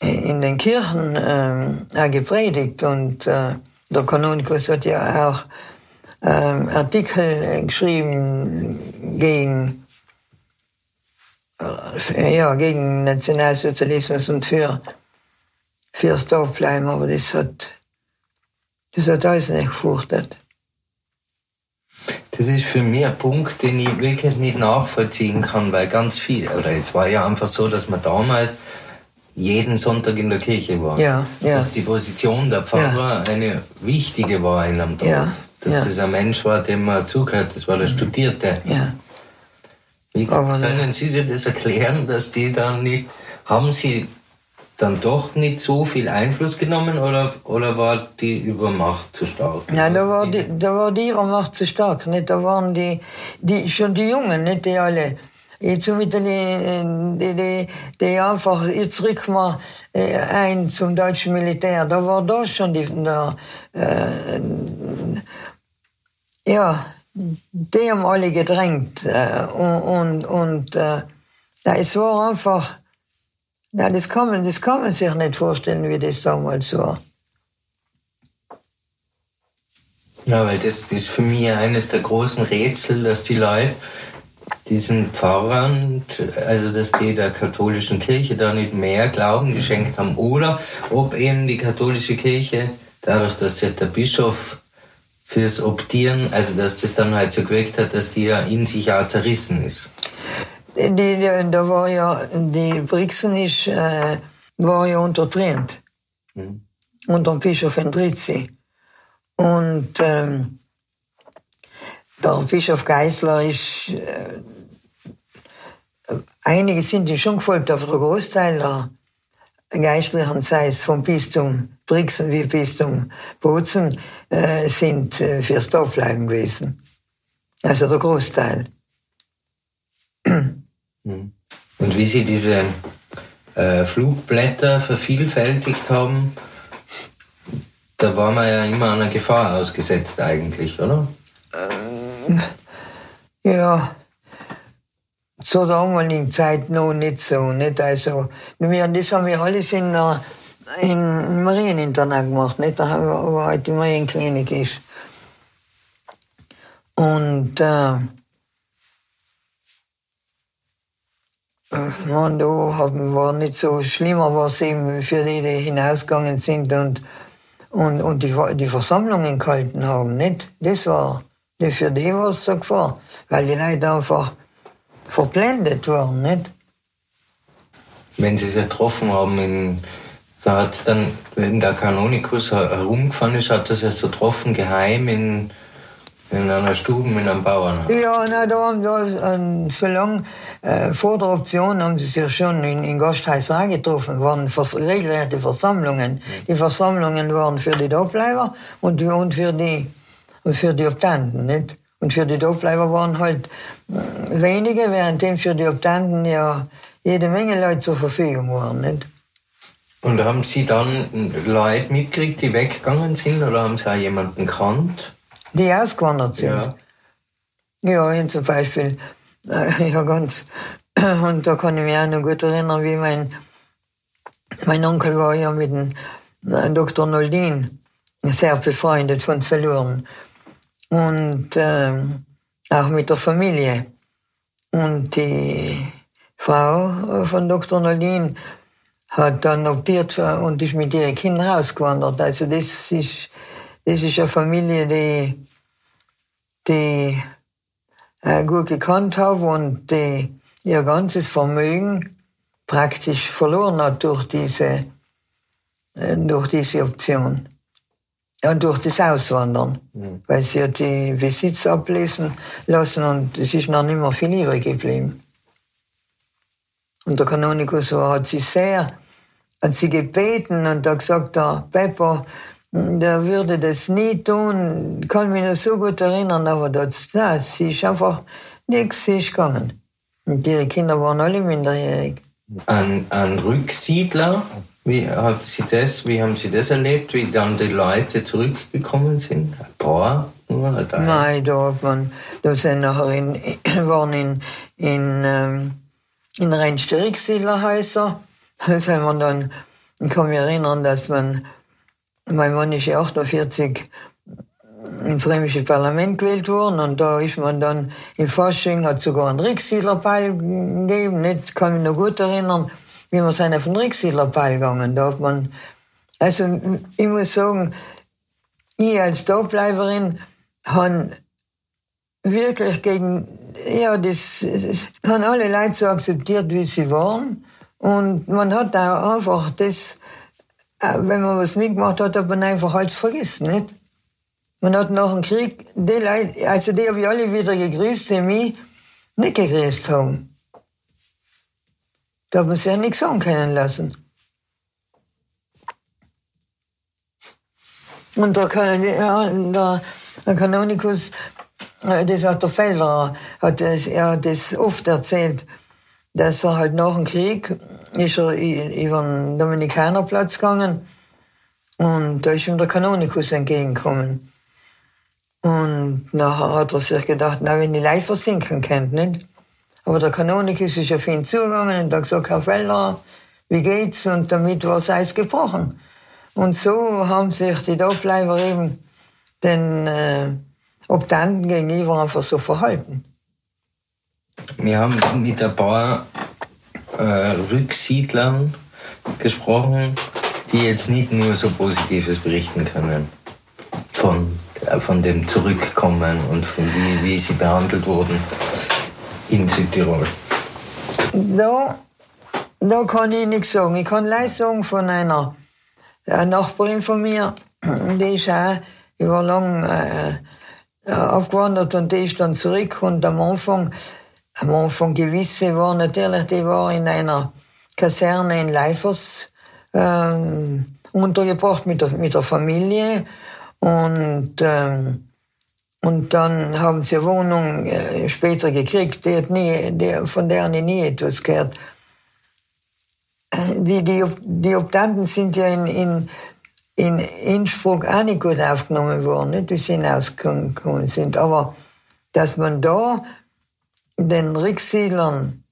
in den Kirchen äh, auch gepredigt und äh, der Kanonikus hat ja auch äh, Artikel geschrieben gegen, äh, ja, gegen Nationalsozialismus und für fürs Dorfbleiben, aber das hat, das hat alles nicht gefruchtet. Das ist für mich ein Punkt, den ich wirklich nicht nachvollziehen kann, weil ganz viel, oder es war ja einfach so, dass man damals jeden Sonntag in der Kirche war. Ja, ja. Dass die Position der Pfarrer eine wichtige war in einem Dorf. Ja, Dass ja. das ein Mensch war, dem man zugehört, das war der Studierte. Ja. Wie Aber, können Sie sich das erklären, dass die dann nicht, haben Sie dann doch nicht so viel Einfluss genommen oder, oder war die Übermacht zu stark? Nein, da war die, da war die Übermacht zu stark. Nicht? Da waren die, die, schon die Jungen, nicht die alle. Jetzt mit die, die, die, die einfach, jetzt rücken wir äh, ein zum deutschen Militär. Da war da schon die, da, äh, ja, die haben alle gedrängt. Äh, und, und, und äh, es war einfach, ja, das kann, man, das kann man sich nicht vorstellen, wie das damals war. Ja, weil das ist für mich eines der großen Rätsel, dass die Leute diesen Pfarrern, also dass die der katholischen Kirche da nicht mehr Glauben geschenkt haben oder ob eben die katholische Kirche, dadurch, dass sich der Bischof fürs Optieren, also dass das dann halt so gewirkt hat, dass die ja in sich auch zerrissen ist. Die, die, da war ja, die Brixen ist, äh, war ja untertrennt. Mhm. Unter dem Bischof Endrizzi. Und ähm, der Bischof Geisler ist, äh, einige sind ihm schon gefolgt, aber der Großteil der Geistlichen, sei es vom Bistum Brixen wie Bistum Bozen, äh, sind äh, fürs Dorfbleiben gewesen. Also der Großteil. Mhm. Und wie Sie diese äh, Flugblätter vervielfältigt haben, da war man ja immer einer Gefahr ausgesetzt eigentlich, oder? Ähm, ja, zur damaligen Zeit noch nicht so. Nicht? Also, wir, das haben wir alles in, äh, in Marieninternat gemacht, nicht? Da wo heute die Marienklinik ist. Und äh, man, da war nicht so schlimmer, was eben für die, die hinausgegangen sind und, und, und die, die Versammlungen gehalten haben. Nicht? Das war, das für die war es so Gefahr, weil die Leute einfach verblendet waren. Nicht? Wenn sie sich getroffen haben, in, da hat es dann, wenn der Kanonikus herumgefahren ist, hat er sich so getroffen, geheim in in einer Stube mit einem Bauern? Ja, na, da haben wir, so lange äh, vor der Option haben sie sich schon in, in Gasthäusern getroffen, waren vers regelrechte Versammlungen. Die Versammlungen waren für die Dorfleiber und, und für die, und für die Optanten, nicht? Und für die Dorfleiber waren halt äh, wenige, währenddem für die Optanten ja jede Menge Leute zur Verfügung waren, nicht? Und haben Sie dann Leute mitgekriegt, die weggegangen sind, oder haben Sie auch jemanden gekannt? die ausgewandert sind. Ja, ja zum Beispiel, äh, ja ganz, und da kann ich mich auch noch gut erinnern, wie mein, mein Onkel war ja mit dem äh, Dr. Noldin sehr befreundet von Saluren und äh, auch mit der Familie. Und die Frau von Dr. Noldin hat dann optiert und ist mit ihren Kindern ausgewandert. Also das ist das ist eine Familie, die, die äh, gut gekannt habe und die ihr ganzes Vermögen praktisch verloren hat durch diese, äh, durch diese Option. Und durch das Auswandern. Mhm. Weil sie hat die Besitz ablesen lassen und es ist noch nicht mehr viel übrig geblieben. Und der Kanonikus hat sie sehr, hat sie gebeten und hat gesagt, der Pepper, der würde das nie tun. Kann mich noch so gut erinnern, aber das, das ist einfach nichts ist gegangen. Und ihre Kinder waren alle minderjährig. Ein, ein Rücksiedler, wie haben Sie das, wie haben Sie das erlebt, wie dann die Leute zurückgekommen sind? Ein paar? Nein, da hat man, da sind nachher in, waren in, in, ähm, in Rennste Sind wir dann, ich kann mich erinnern, dass man mein Mann ist ja 48 ins römische Parlament gewählt worden und da ist man dann im Fasching, hat sogar einen Rücksiedlerball gegeben, nicht, kann mich noch gut erinnern, wie wir sind auf den Rücksiedlerball gegangen, da hat man, also ich muss sagen, ich als Dorfbleiberin habe wirklich gegen, ja, das, haben alle Leute so akzeptiert, wie sie waren und man hat da einfach das, äh, wenn man was mitgemacht hat, hat man einfach alles vergessen, nicht? Man hat nach dem Krieg die Leute, also die habe ich alle wieder gegrüßt, die mich nicht gegrüßt haben. Da hat man sich ja nichts sagen können lassen. Und der, ja, der Kanonikus, äh, das hat der Felder, hat das, er hat das oft erzählt, dass er halt nach dem Krieg ist er über den Dominikanerplatz gegangen und da ist ihm der Kanonikus entgegengekommen. Und nachher hat er sich gedacht, na, wenn die Leute versinken könnt, nicht? Aber der Kanonikus ist auf ihn zugegangen und hat gesagt, Herr Feller, wie geht's? Und damit war es Eis gebrochen. Und so haben sich die Dorfleiber eben den äh, Obdanten gegenüber einfach so verhalten. Wir haben mit ein paar äh, Rücksiedlern gesprochen, die jetzt nicht nur so Positives berichten können von, äh, von dem Zurückkommen und von wie, wie sie behandelt wurden in Südtirol. Da, da kann ich nichts sagen. Ich kann leider sagen von einer, einer Nachbarin von mir, die ist auch über lang äh, abgewandert und die ist dann zurück und am Anfang, am Anfang gewisse war natürlich, die war in einer Kaserne in Leifers ähm, untergebracht mit der, mit der Familie und ähm, und dann haben sie eine Wohnung äh, später gekriegt, die hat nie, die, von der ich nie etwas gehört. Die, die, die Obdanten sind ja in, in, in Innsbruck auch nicht gut aufgenommen worden, nicht? die sind ausgekommen sind. Aber dass man da den Rücksiedlern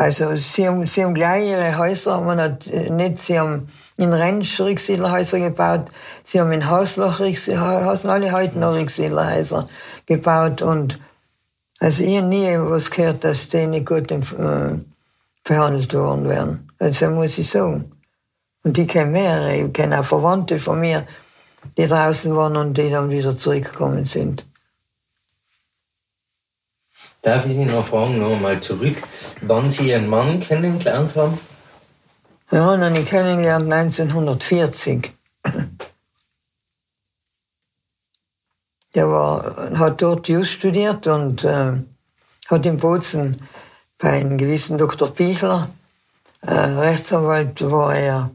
also sie haben, sie haben gleich ihre Häuser, hat äh, nicht, sie haben in Rentsch Rücksiedlerhäuser gebaut, sie haben in Hausloch, Hausloch alle heute noch Rücksiedlerhäuser gebaut und also ich habe nie was gehört, dass die nicht gut äh, verhandelt worden wären. Also muss ich sagen. Und die kennen mehrere, ich kenne auch Verwandte von mir, die draußen waren und die dann wieder zurückgekommen sind. Darf ich Sie noch fragen, noch mal zurück, wann Sie Ihren Mann kennengelernt haben? Ja, dann ich kennengelernt 1940. Der war, hat dort Just studiert und äh, hat in Bozen bei einem gewissen Dr. Pichler, äh, Rechtsanwalt, war er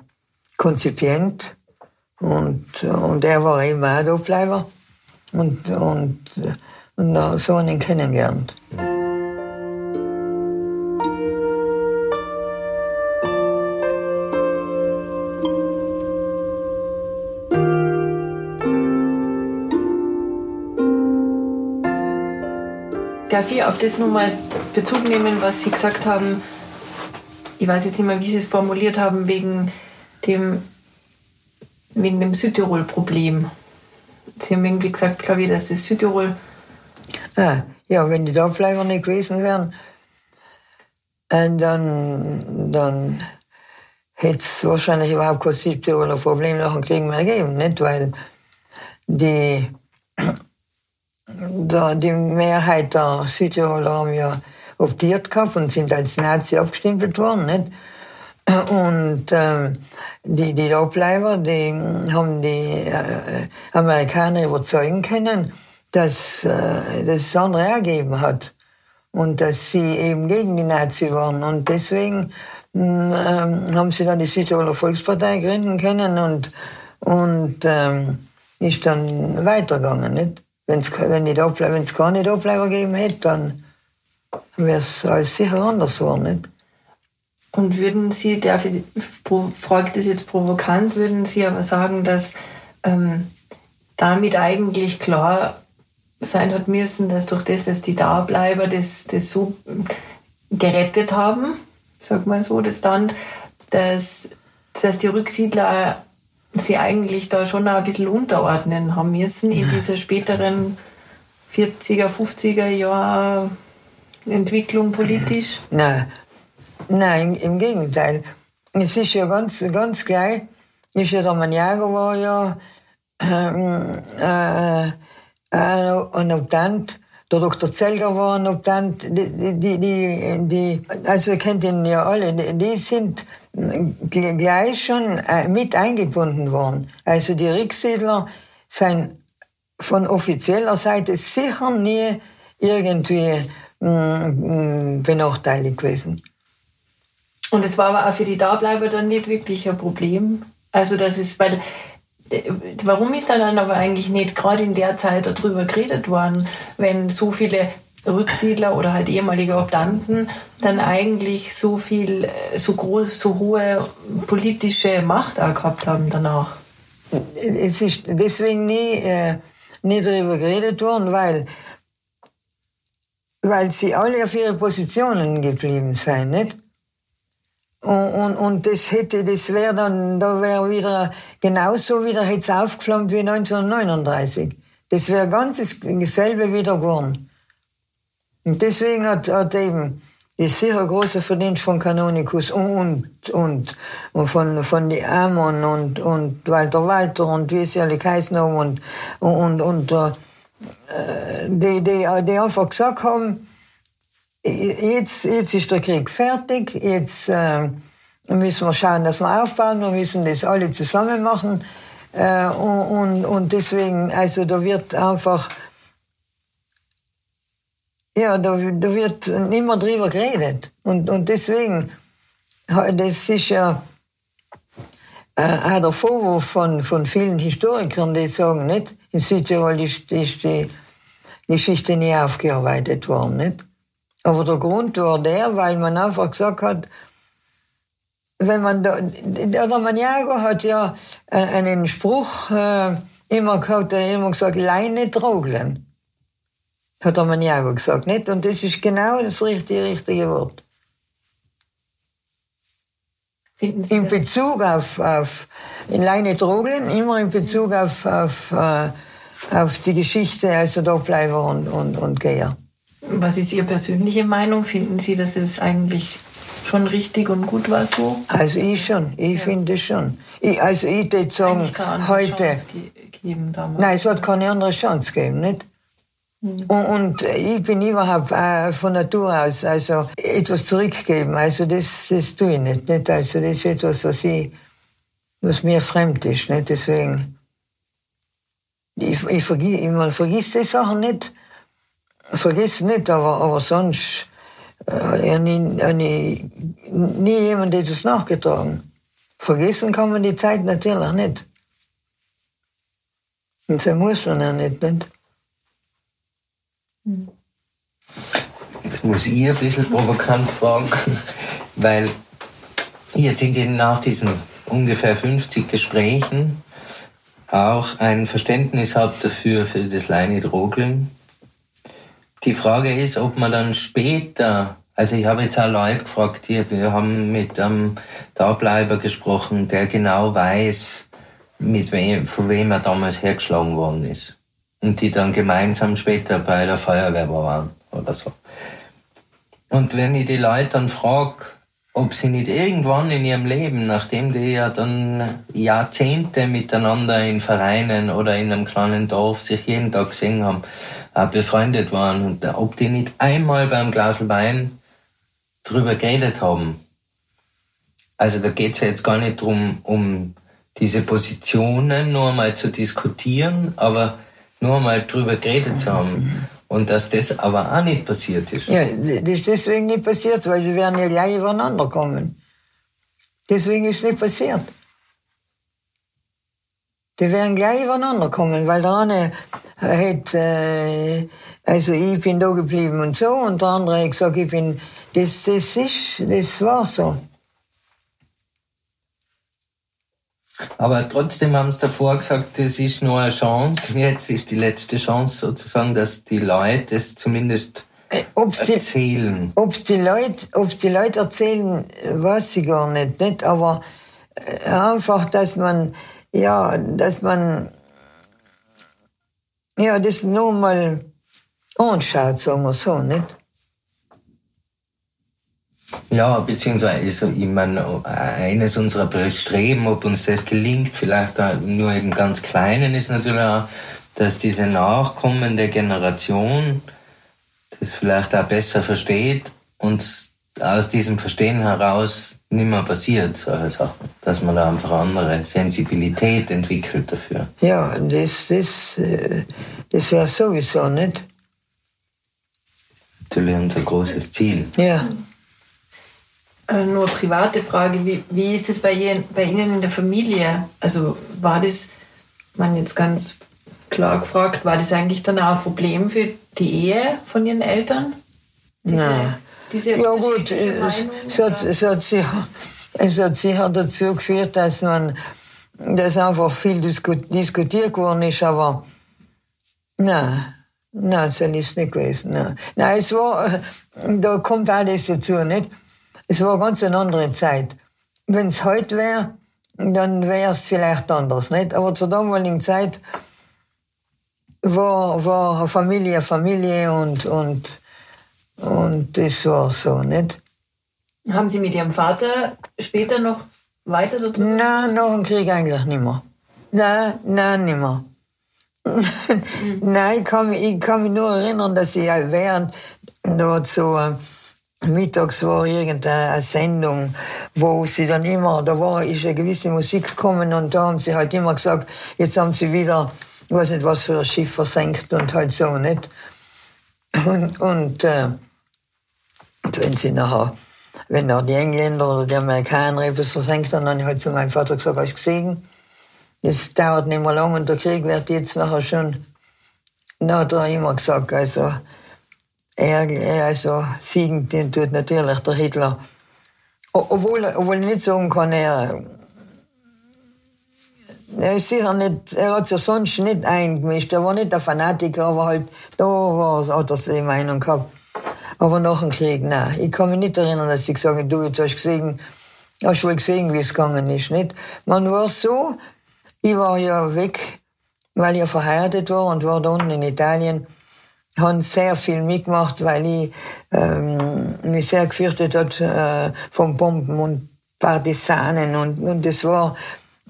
Konzipient und, und er war eben auch Adolfleiber und, und und so einen kennengelernt. Darf ich auf das nochmal Bezug nehmen, was Sie gesagt haben? Ich weiß jetzt nicht mehr, wie Sie es formuliert haben, wegen dem, wegen dem Südtirol-Problem. Sie haben irgendwie gesagt, glaube ich, dass das Südtirol Ah, ja, wenn die Dorfleiber nicht gewesen wären, und dann, dann hätte es wahrscheinlich überhaupt kein Südtiroler Problem nach dem Krieg mehr gegeben, nicht? Weil die, da, die Mehrheit der Südtiroler haben ja optiert gehabt und sind als Nazi abgestempelt worden, nicht? Und ähm, die, die Dorfleiber, die haben die äh, Amerikaner überzeugen können, dass äh, das andere ergeben hat und dass sie eben gegen die Nazi waren. Und deswegen äh, haben sie dann die Südtiroler Volkspartei gründen können und, und ähm, ist dann weitergegangen. Nicht? Wenn's, wenn es keine Doppleiber gegeben hätte, dann wäre es alles sicher anders geworden. Nicht? Und würden Sie, ich, frage das jetzt provokant, würden Sie aber sagen, dass ähm, damit eigentlich klar sein hat müssen, dass durch das, dass die Dableiber das, das so gerettet haben, sag mal so, das Land, dass, dass die Rücksiedler sie eigentlich da schon ein bisschen unterordnen haben müssen in dieser späteren 40er, 50er Jahr Entwicklung politisch? Nein, nein, im Gegenteil. Es ist ja ganz, ganz gleich, ist ja der Maniago war ja äh, äh, ein Obdant, der Dr. Zelger war ein Obdant, die, die, die, die, also ihr kennt ihn ja alle, die sind gleich schon äh, mit eingebunden worden. Also die Rücksiedler sind von offizieller Seite sicher nie irgendwie mm, mm, benachteiligt gewesen. Und es war aber auch für die Dableiber dann nicht wirklich ein Problem. Also das ist, weil warum ist da dann aber eigentlich nicht gerade in der Zeit darüber geredet worden, wenn so viele Rücksiedler oder halt ehemalige Optanten dann eigentlich so viel, so groß, so hohe politische Macht auch gehabt haben danach? Es ist deswegen nie, äh, nie darüber geredet worden, weil, weil sie alle auf ihre Positionen geblieben sind, nicht? Und, und, und das hätte, das wäre dann, da wäre wieder genauso wieder hätte aufgeflammt wie 1939. Das wäre ganz dasselbe wieder geworden. Und deswegen hat, hat eben, ist sicher ein großer Verdienst von Canonikus und, und, und von, von die Amon und, und Walter Walter und wie sie alle geheißen haben und, und, und, äh, die, die, die einfach gesagt haben, jetzt, jetzt ist der Krieg fertig, jetzt äh, müssen wir schauen, dass wir aufbauen, wir müssen das alle zusammen machen. Äh, und, und, und deswegen, also da wird einfach, ja, da, da wird nicht drüber geredet. Und, und deswegen, das ist ja äh, auch der Vorwurf von, von vielen Historikern, die sagen, nicht, in Südtirol ist, ist die Geschichte nie aufgearbeitet worden, nicht? Aber der Grund war der, weil man einfach gesagt hat, wenn man da, der Maniago hat ja äh, einen Spruch äh, immer gehabt, der immer gesagt, Leine trogeln. Hat der Maniago gesagt, nicht? Und das ist genau das richtige, richtige Wort. in Bezug auf, auf in Leine trogeln, immer in Bezug auf, auf, äh, auf die Geschichte, also Dorfleiber und, und, und Geher. Was ist Ihre persönliche Meinung? Finden Sie, dass das eigentlich schon richtig und gut war so? Also ich schon, ich ja. finde schon. Ich, also ich würde sagen, heute... Geben damals. Nein, es hat keine andere Chance gegeben, nicht? Mhm. Und, und, ich bin überhaupt äh, von Natur aus also etwas zurückgeben. Also das, das tue ich nicht, nicht. Also das ist etwas, was, ich, was mir fremd ist. Nicht? Deswegen, ich, ich, vergi man vergisst die Sachen nicht vergiss nicht, aber, aber sonst äh, ja, nie, nie, nie jemand hat das nachgetragen. Vergessen kann man die Zeit natürlich nicht. Und so muss man ja nicht, nicht? Jetzt muss ich ein bisschen provokant fragen, weil jetzt in nach diesen ungefähr 50 Gesprächen auch ein Verständnis habt dafür, für das Leine-Drogeln die Frage ist, ob man dann später, also ich habe jetzt auch Leute gefragt, die, wir haben mit einem Dableiber gesprochen, der genau weiß, mit wem, von wem er damals hergeschlagen worden ist. Und die dann gemeinsam später bei der Feuerwehr waren oder so. Und wenn ich die Leute dann frage, ob sie nicht irgendwann in ihrem Leben, nachdem die ja dann Jahrzehnte miteinander in Vereinen oder in einem kleinen Dorf sich jeden Tag gesehen haben, äh, befreundet waren und ob die nicht einmal beim Glas Wein drüber geredet haben. Also da geht's ja jetzt gar nicht drum, um diese Positionen nur einmal zu diskutieren, aber nur einmal drüber geredet zu haben. Und dass das aber auch nicht passiert ist. Ja, das ist deswegen nicht passiert, weil sie werden ja gleich übereinander kommen. Deswegen ist es nicht passiert. Die werden gleich übereinander kommen, weil der eine hat, äh, also ich bin da geblieben und so, und der andere hat gesagt, ich bin, das, das ist, das war so. Aber trotzdem haben sie davor gesagt, das ist nur eine Chance. Jetzt ist die letzte Chance sozusagen, dass die Leute es zumindest äh, ob's erzählen. Ob die Leute, ob's die Leute erzählen, weiß ich gar nicht, nicht. Aber äh, einfach, dass man, ja, dass man, ja, das nur mal anschaut, sagen wir so, nicht? Ja, beziehungsweise, ich meine, eines unserer Bestreben, ob uns das gelingt, vielleicht nur im ganz Kleinen, ist natürlich auch, dass diese nachkommende Generation das vielleicht auch besser versteht und aus diesem Verstehen heraus nicht mehr passiert, solche Sachen. Dass man da einfach andere Sensibilität entwickelt dafür. Ja, das, das, äh, das wäre sowieso nicht. Natürlich unser großes Ziel. Ja. Äh, nur private Frage, wie, wie ist es bei, bei Ihnen in der Familie? Also war das man jetzt ganz klar gefragt, war das eigentlich dann auch ein Problem für die Ehe von ihren Eltern? Diese, Nein. Diese ja gut, es, hat, es, hat sicher, es hat sicher dazu geführt, dass man dass einfach viel diskutiert worden ist, aber nein, nein, das ist nicht gewesen. Nein. nein, es war, da kommt alles dazu, nicht? Es war ganz eine andere Zeit. Wenn es heute wäre, dann wäre es vielleicht anders, nicht? Aber zur damaligen Zeit war, war Familie Familie und, und, und das war so, nicht? Haben Sie mit Ihrem Vater später noch weiter so drüber? Nein, nach dem Krieg eigentlich nicht mehr. Nein, nein, nicht mehr. mhm. Nein, ich kann, ich kann mich nur erinnern, dass ich während dort so mittags war irgendeine Sendung, wo sie dann immer, da war ist eine gewisse Musik gekommen und da haben sie halt immer gesagt, jetzt haben sie wieder, ich weiß nicht was für ein Schiff versenkt und halt so, nicht? Und, und äh, wenn sie nachher wenn auch die Engländer oder die Amerikaner etwas versenkt haben, dann habe ich halt zu meinem Vater gesagt, hast du gesehen? Es dauert nicht mehr lang und der Krieg wird jetzt nachher schon, na, hat er immer gesagt, also, er, er also, siegen, den tut natürlich der Hitler. Obwohl, obwohl ich nicht sagen kann, er, er ist sicher nicht, er hat sich sonst nicht eingemischt. Er war nicht der Fanatiker, aber halt, da war es, er die Meinung gehabt. Aber nach dem Krieg, nein. Ich kann mich nicht erinnern, dass ich gesagt habe, du, jetzt hast du gesehen, hast wohl gesehen, wie es gegangen ist, nicht? Man war so, ich war ja weg, weil ich verheiratet war und war da unten in Italien, habe sehr viel mitgemacht, weil ich ähm, mich sehr gefürchtet hat äh, von Bomben und Partisanen und, und das war,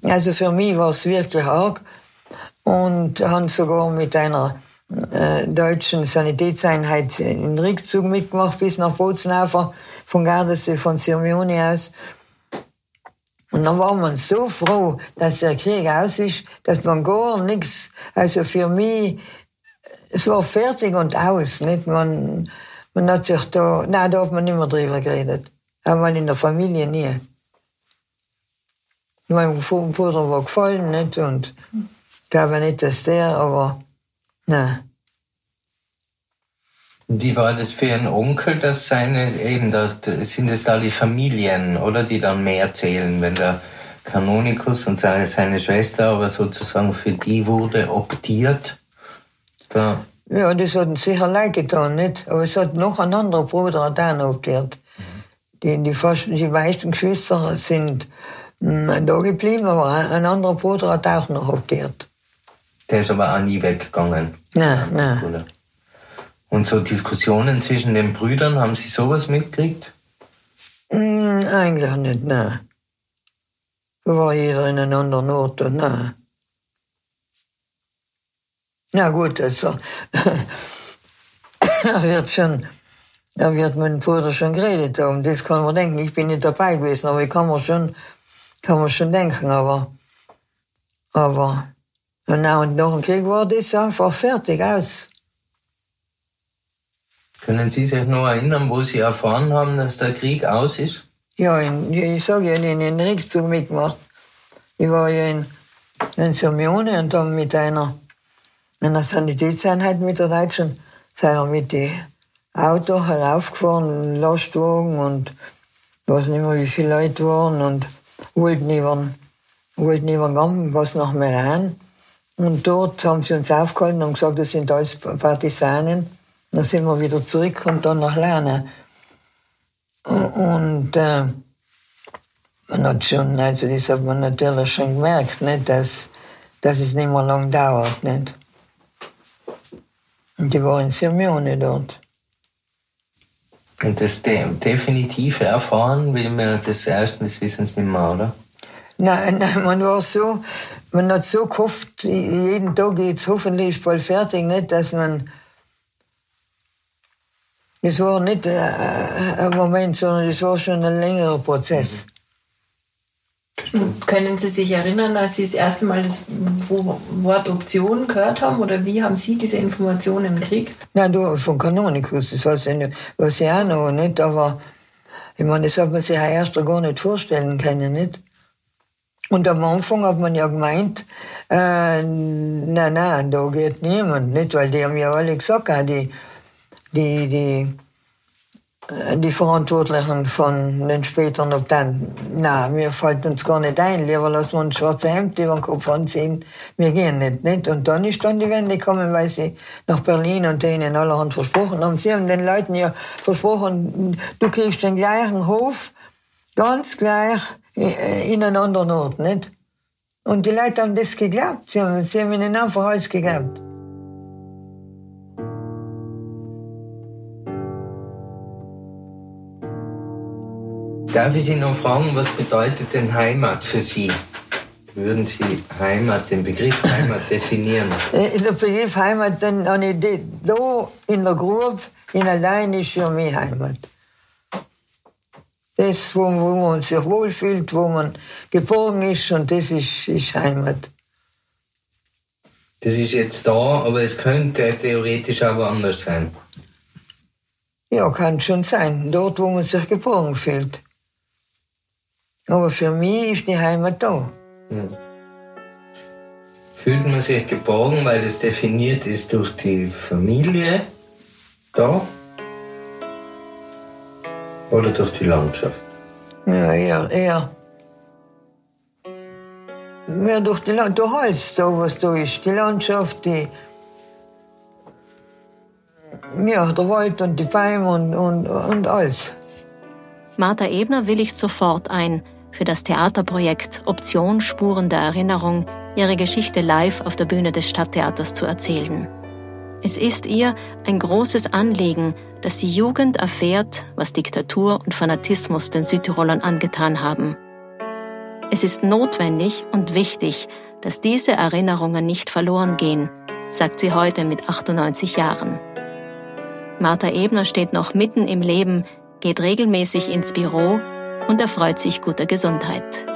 also für mich war es wirklich arg und habe sogar mit einer äh, deutschen Sanitätseinheit in Rückzug mitgemacht bis nach Bozenhafer von Gardasee, von Sirmione aus. Und dann war man so froh, dass der Krieg aus ist, dass man gar nichts, also für mich, es war fertig und aus, nicht? Man, man hat sich da, nein, da hat man nicht mehr drüber geredet. Einmal in der Familie nie. Mein Bruder war gefallen, nicht? Und ich glaube nicht, dass der, aber Nein. Wie war das für Ihren Onkel, dass seine, eben, da, sind es da die Familien, oder, die dann mehr zählen, wenn der Kanonikus und seine Schwester aber sozusagen für die wurde optiert? Da ja, das hat sicher leid getan, nicht? Aber es hat noch ein anderer Bruder auch optiert. Mhm. Die, die, fast, die meisten Geschwister sind mh, hm, da geblieben, aber ein anderer Bruder hat auch noch optiert. Der ist aber auch nie weggegangen. Nein, nein. Und so Diskussionen zwischen den Brüdern, haben Sie sowas mitgekriegt? Mm, eigentlich nicht, nein. Da war jeder in einem anderen Ort und nein. Na gut, also, er wird schon, er wird mit dem Bruder schon geredet haben, das kann man denken. Ich bin nicht dabei gewesen, aber ich kann man schon, kann man schon denken, aber, aber, und nach und nach dem Krieg war das einfach fertig aus. Können Sie sich noch erinnern, wo Sie erfahren haben, dass der Krieg aus ist? Ja, in, ich sage ja, in den Kriegszug mitgemacht. Ich war ja in, in Sirmione und dann mit einer, einer Sanitätseinheit mit der Deutschen, sind wir mit den Auto heraufgefahren, Lastwagen und ich weiß nicht mehr, wie viele Leute waren und wollten über, wollten über Gamm, was nach Meran. Und dort haben sie uns aufgehalten und gesagt, das sind alles Partisanen. Dann sind wir wieder zurück und dann nach Lernen. Und äh, man hat schon, also das hat man natürlich schon gemerkt, nicht, dass, dass es nicht mehr lang dauert. Nicht? Und die waren in Sirmione dort. Und das de definitive Erfahren, wie wir das erste, das wissen Sie nicht mehr, oder? Nein, nein, man war so, man hat so gehofft, jeden Tag geht's hoffentlich voll fertig, nicht, dass man, es war nicht äh, ein Moment, sondern es war schon ein längerer Prozess. Können Sie sich erinnern, als Sie das erste Mal das Wort Option gehört haben oder wie haben Sie diese Informationen gekriegt? Nein, du, von Kanonikus, das weiß ich, weiß ich auch noch nicht, aber ich meine, das hat man sich ja erst gar nicht vorstellen können, nicht? Und am Anfang hat man ja gemeint, äh, nein, nein, da geht niemand, nicht, weil die haben ja alle gesagt, die, die, die, äh, die Verantwortlichen von den späteren dann, na, mir fällt uns gar nicht ein, lieber lassen wir uns schwarze Hemd über den Kopf anziehen, wir gehen nicht, nicht. Und dann ist dann die Wende gekommen, weil sie nach Berlin und denen allerhand versprochen haben. Sie haben den Leuten ja versprochen, du kriegst den gleichen Hof, ganz gleich, äh, in einen anderen Ort, nicht? Und die Leute haben das geglaubt, sie haben, sie haben ihnen einfach alles geglaubt. Darf ich Sie noch fragen, was bedeutet denn Heimat für Sie? Würden Sie Heimat, den Begriff Heimat definieren? Äh, der Begriff Heimat, dann habe ich da in der Grube, in allein ist für mich Heimat. Das, wo, wo man sich wohlfühlt, wo man geborgen ist und das ist, ist Heimat. Das ist jetzt da, aber es könnte theoretisch auch woanders sein. Ja, kann schon sein. Dort, wo man sich geborgen fühlt. Aber für mich ist die Heimat da. Hm. Fühlt man sich geborgen, weil es definiert ist durch die Familie da? Oder durch die Landschaft? Ja, eher, eher. Mehr durch die Landschaft, durch alles, da, was da ist. Die Landschaft, die. Ja, der Wald und die Bäume und, und, und alles. Martha Ebner willigt sofort ein für das Theaterprojekt Option Spuren der Erinnerung ihre Geschichte live auf der Bühne des Stadttheaters zu erzählen. Es ist ihr ein großes Anliegen, dass die Jugend erfährt, was Diktatur und Fanatismus den Südtirolern angetan haben. Es ist notwendig und wichtig, dass diese Erinnerungen nicht verloren gehen, sagt sie heute mit 98 Jahren. Martha Ebner steht noch mitten im Leben, geht regelmäßig ins Büro und erfreut sich guter Gesundheit.